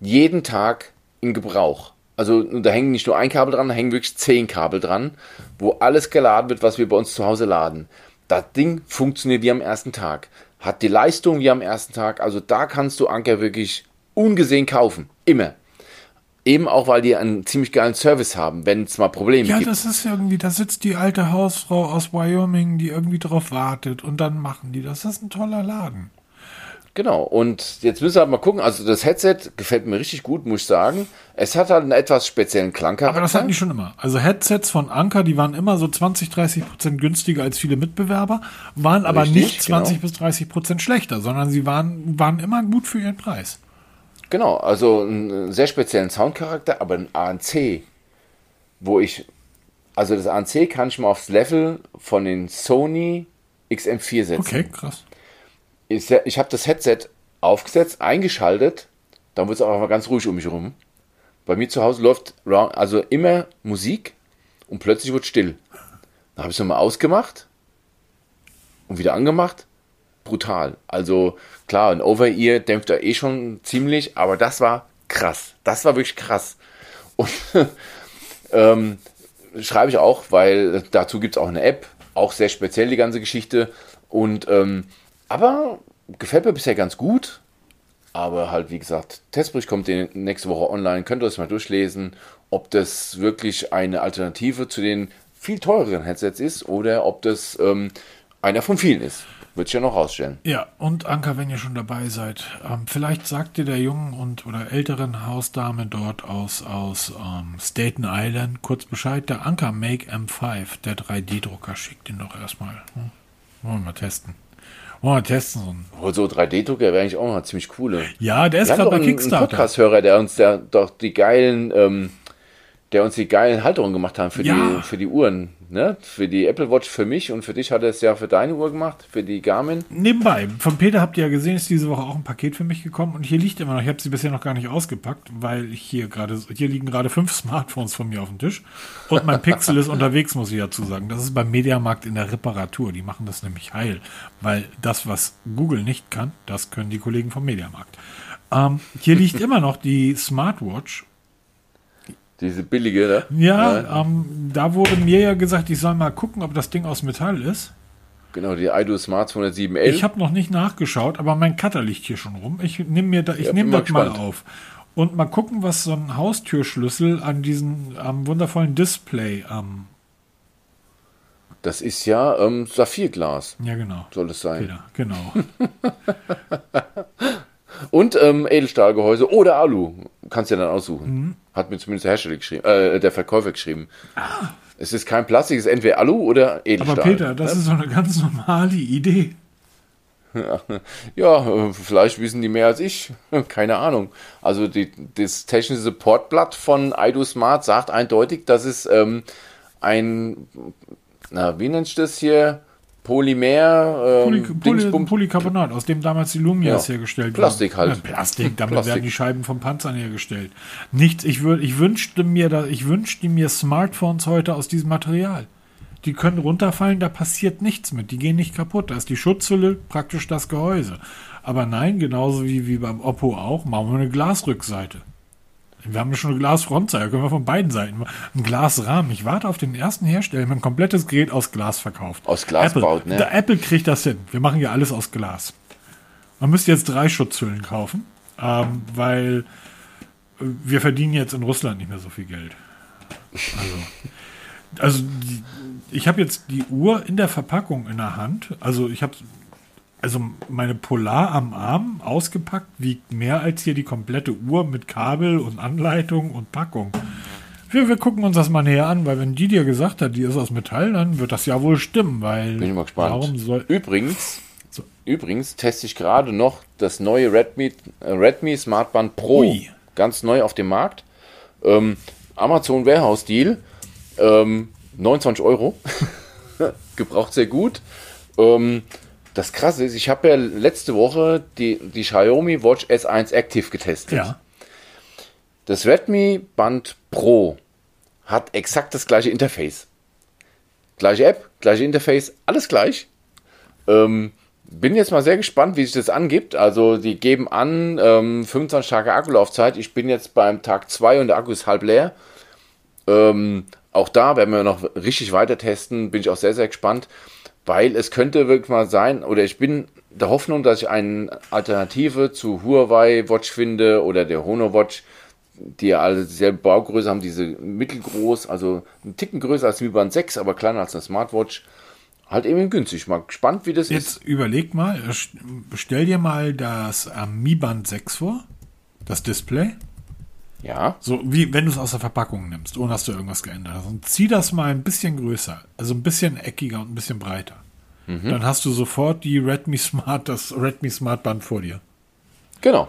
jeden Tag in Gebrauch. Also da hängen nicht nur ein Kabel dran, da hängen wirklich zehn Kabel dran, wo alles geladen wird, was wir bei uns zu Hause laden. Das Ding funktioniert wie am ersten Tag, hat die Leistung wie am ersten Tag. Also da kannst du Anker wirklich ungesehen kaufen, immer. Eben auch, weil die einen ziemlich geilen Service haben, wenn es mal Probleme Ja, gibt. das ist irgendwie, da sitzt die alte Hausfrau aus Wyoming, die irgendwie drauf wartet und dann machen die das. Das ist ein toller Laden. Genau, und jetzt müssen wir halt mal gucken. Also das Headset gefällt mir richtig gut, muss ich sagen. Es hat halt einen etwas speziellen Klangcharakter. Aber das hatten die schon immer. Also Headsets von Anker, die waren immer so 20, 30 Prozent günstiger als viele Mitbewerber, waren aber Richtig, nicht 20 genau. bis 30 Prozent schlechter, sondern sie waren, waren immer gut für ihren Preis. Genau, also einen sehr speziellen Soundcharakter, aber ein ANC, wo ich, also das ANC kann ich mal aufs Level von den Sony XM4 setzen. Okay, krass. Ich, ich habe das Headset aufgesetzt, eingeschaltet, dann wird es auch mal ganz ruhig um mich rum. bei mir zu Hause läuft also immer Musik und plötzlich wird still. Dann habe ich es nochmal ausgemacht und wieder angemacht. Brutal. Also klar, ein Over-Ear dämpft er eh schon ziemlich, aber das war krass. Das war wirklich krass. Und [LAUGHS] ähm, schreibe ich auch, weil dazu gibt es auch eine App, auch sehr speziell die ganze Geschichte. Und ähm, aber gefällt mir bisher ganz gut. Aber halt, wie gesagt, Testbericht kommt nächste Woche online. Könnt ihr das mal durchlesen, ob das wirklich eine Alternative zu den viel teureren Headsets ist oder ob das ähm, einer von vielen ist. Wird sich ja noch rausstellen. Ja, und Anka, wenn ihr schon dabei seid, ähm, vielleicht sagt ihr der jungen und oder älteren Hausdame dort aus, aus ähm, Staten Island kurz Bescheid. Der Anka Make M5, der 3D-Drucker, schickt ihn doch erstmal. Hm? Wollen wir mal testen. Oh, testen. Oh, so 3D-Drucker wäre eigentlich auch noch ziemlich cool. Ja, der ist gerade bei Kickstarter. Ein Podcast-Hörer, der uns der, doch die geilen, ähm, der uns die geilen Halterungen gemacht haben für, ja. die, für die Uhren ne, für die Apple Watch für mich und für dich hat er es ja für deine Uhr gemacht, für die Garmin. Nebenbei, von Peter habt ihr ja gesehen, ist diese Woche auch ein Paket für mich gekommen und hier liegt immer noch, ich habe sie bisher noch gar nicht ausgepackt, weil hier gerade, hier liegen gerade fünf [LAUGHS] Smartphones von mir auf dem Tisch und mein Pixel ist unterwegs, muss ich dazu sagen. Das ist beim Mediamarkt in der Reparatur, die machen das nämlich heil, weil das, was Google nicht kann, das können die Kollegen vom Mediamarkt. Ähm, hier liegt [LAUGHS] immer noch die Smartwatch diese billige, ne? Ja, ja. Ähm, da wurde mir ja gesagt, ich soll mal gucken, ob das Ding aus Metall ist. Genau, die iDo Smart 207L. Ich habe noch nicht nachgeschaut, aber mein Cutter liegt hier schon rum. Ich nehme mir da, ich ja, nehme das mal auf. Und mal gucken, was so ein Haustürschlüssel an diesem am wundervollen Display am. Ähm, das ist ja ähm, Saphirglas. Ja, genau. Soll es sein. Peter, genau. [LAUGHS] Und ähm, Edelstahlgehäuse oder Alu. Kannst du ja dann aussuchen. Mhm. Hat mir zumindest der Hersteller geschrieben, äh, der Verkäufer geschrieben. Ah. Es ist kein Plastik, es ist entweder Alu oder Edelstahl. Aber Peter, das ja? ist so eine ganz normale Idee. [LAUGHS] Ja, äh, vielleicht wissen die mehr als ich. [LAUGHS] Keine Ahnung. Also die, das technische Supportblatt von Ido Smart sagt eindeutig, dass es ähm, ein, na, wie nennt sich das hier? Polymer, ähm, Poly, Poly, Polycarbonat, aus dem damals die Lumias ja. hergestellt Plastik halt. Ja, Plastik, damit Plastik. werden die Scheiben von Panzern hergestellt. Nichts, ich, würd, ich wünschte mir, da, ich wünschte mir Smartphones heute aus diesem Material. Die können runterfallen, da passiert nichts mit, die gehen nicht kaputt. Da ist die Schutzhülle praktisch das Gehäuse. Aber nein, genauso wie, wie beim Oppo auch, machen wir eine Glasrückseite. Wir haben schon eine Glasfrontseite, können wir von beiden Seiten. Ein Glasrahmen. Ich warte auf den ersten Hersteller, der ein komplettes Gerät aus Glas verkauft. Aus Glas Apple. baut, ne? Der Apple kriegt das hin. Wir machen ja alles aus Glas. Man müsste jetzt drei Schutzhüllen kaufen, ähm, weil äh, wir verdienen jetzt in Russland nicht mehr so viel Geld. Also, also die, ich habe jetzt die Uhr in der Verpackung in der Hand. Also ich habe also meine Polar am Arm ausgepackt wiegt mehr als hier die komplette Uhr mit Kabel und Anleitung und Packung. Wir, wir gucken uns das mal näher an, weil wenn die dir gesagt hat, die ist aus Metall, dann wird das ja wohl stimmen, weil. Bin ich mal gespannt. Warum soll übrigens, so. übrigens teste ich gerade noch das neue Redmi, äh, Redmi Smartband Pro. Ui. Ganz neu auf dem Markt. Ähm, Amazon Warehouse Deal. Ähm, 29 Euro. [LAUGHS] Gebraucht sehr gut. Ähm, das Krasse ist, ich habe ja letzte Woche die, die Xiaomi Watch S1 Active getestet. Ja. Das Redmi Band Pro hat exakt das gleiche Interface. Gleiche App, gleiche Interface, alles gleich. Ähm, bin jetzt mal sehr gespannt, wie sich das angibt. Also, die geben an ähm, 25 Tage Akkulaufzeit. Ich bin jetzt beim Tag 2 und der Akku ist halb leer. Ähm, auch da werden wir noch richtig weiter testen. Bin ich auch sehr, sehr gespannt weil es könnte wirklich mal sein, oder ich bin der Hoffnung, dass ich eine Alternative zu Huawei Watch finde oder der Honor Watch, die ja alle dieselbe Baugröße haben, diese mittelgroß, also einen Ticken größer als Mi Band 6, aber kleiner als eine Smartwatch. Halt eben günstig. Mal gespannt, wie das Jetzt ist. Jetzt überleg mal, stell dir mal das Mi Band 6 vor, das Display. Ja. So wie wenn du es aus der Verpackung nimmst, ohne dass du irgendwas geändert hast. Und zieh das mal ein bisschen größer, also ein bisschen eckiger und ein bisschen breiter. Mhm. Dann hast du sofort die Redmi Smart, das Redmi Smart Band vor dir. Genau.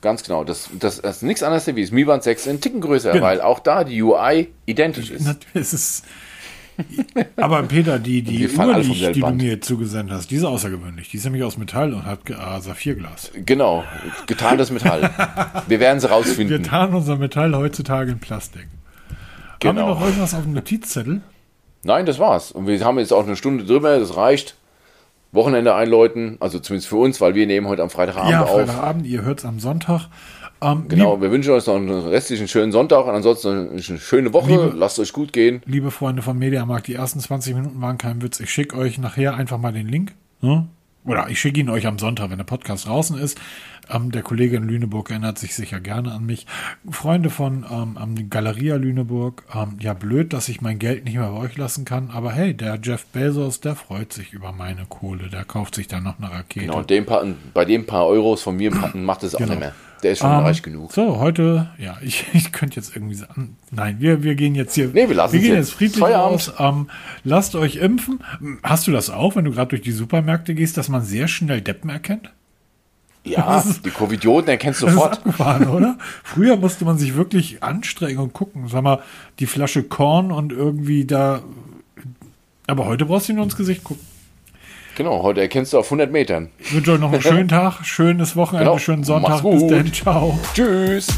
Ganz genau. Das, das, das ist nichts anderes wie das Mi Band 6 in Ticken größer, genau. weil auch da die UI identisch ist. [LAUGHS] Es ist Aber Peter, die, die Wir Uhr, die, die du mir zugesendet hast, die ist außergewöhnlich. Die ist nämlich aus Metall und hat äh, Saphirglas. Genau, getarntes Metall. Wir werden sie Wir rausfinden. tarnen unser Metall heutzutage in Plastik. Haben wir Genau. noch irgendwas auf dem Notizzettel? Nein, das war's. Und wir haben jetzt auch eine Stunde drüber, das reicht. Wochenende einläuten, also zumindest für uns, weil wir nehmen heute am Freitagabend ja, auf. Freitagabend, ihr hört es am Sonntag. Ähm, Genau, wir wünschen euch noch einen restlichen schönen Sonntag und ansonsten eine schöne Woche. Liebe- Lasst euch gut gehen. liebe Freunde vom Mediamarkt, die ersten 20 Minuten waren kein Witz. Ich schicke euch nachher einfach mal den Link. Ne? Oder ich schicke ihn euch am Sonntag, wenn der Podcast draußen ist. Ähm, der Kollege in Lüneburg erinnert sich sicher gerne an mich. Freunde von ähm, am Galeria Lüneburg. Ähm, ja, blöd, dass ich mein Geld nicht mehr bei euch lassen kann. Aber hey, der Jeff Bezos, der freut sich über meine Kohle. Der kauft sich dann noch eine Rakete. Genau, dem paar, bei dem paar Euros von mir macht es auch Genau. nicht mehr. Der ist schon Ähm, reich genug. So, heute, ja, [LAUGHS] ich, ich könnte jetzt irgendwie sagen, nein, wir, wir gehen jetzt hier, Nee, wir lassen wir gehen jetzt. jetzt friedlich Feierabend. aus. Ähm, lasst euch impfen. Hast du das auch, wenn du gerade durch die Supermärkte gehst, dass man sehr schnell Deppen erkennt? Ja, die Covidioten erkennst du ist sofort. abgefahren, oder? Früher musste man sich wirklich anstrengen und gucken. Sag mal, die Flasche Korn und irgendwie da. Aber heute brauchst du nur ins Gesicht gucken. Genau, heute erkennst du auf 100 Metern. Ich wünsche euch noch einen schönen [LAUGHS] Tag, schönes Wochenende, Genau. schönen Sonntag. Bis dann. Ciao. Tschüss.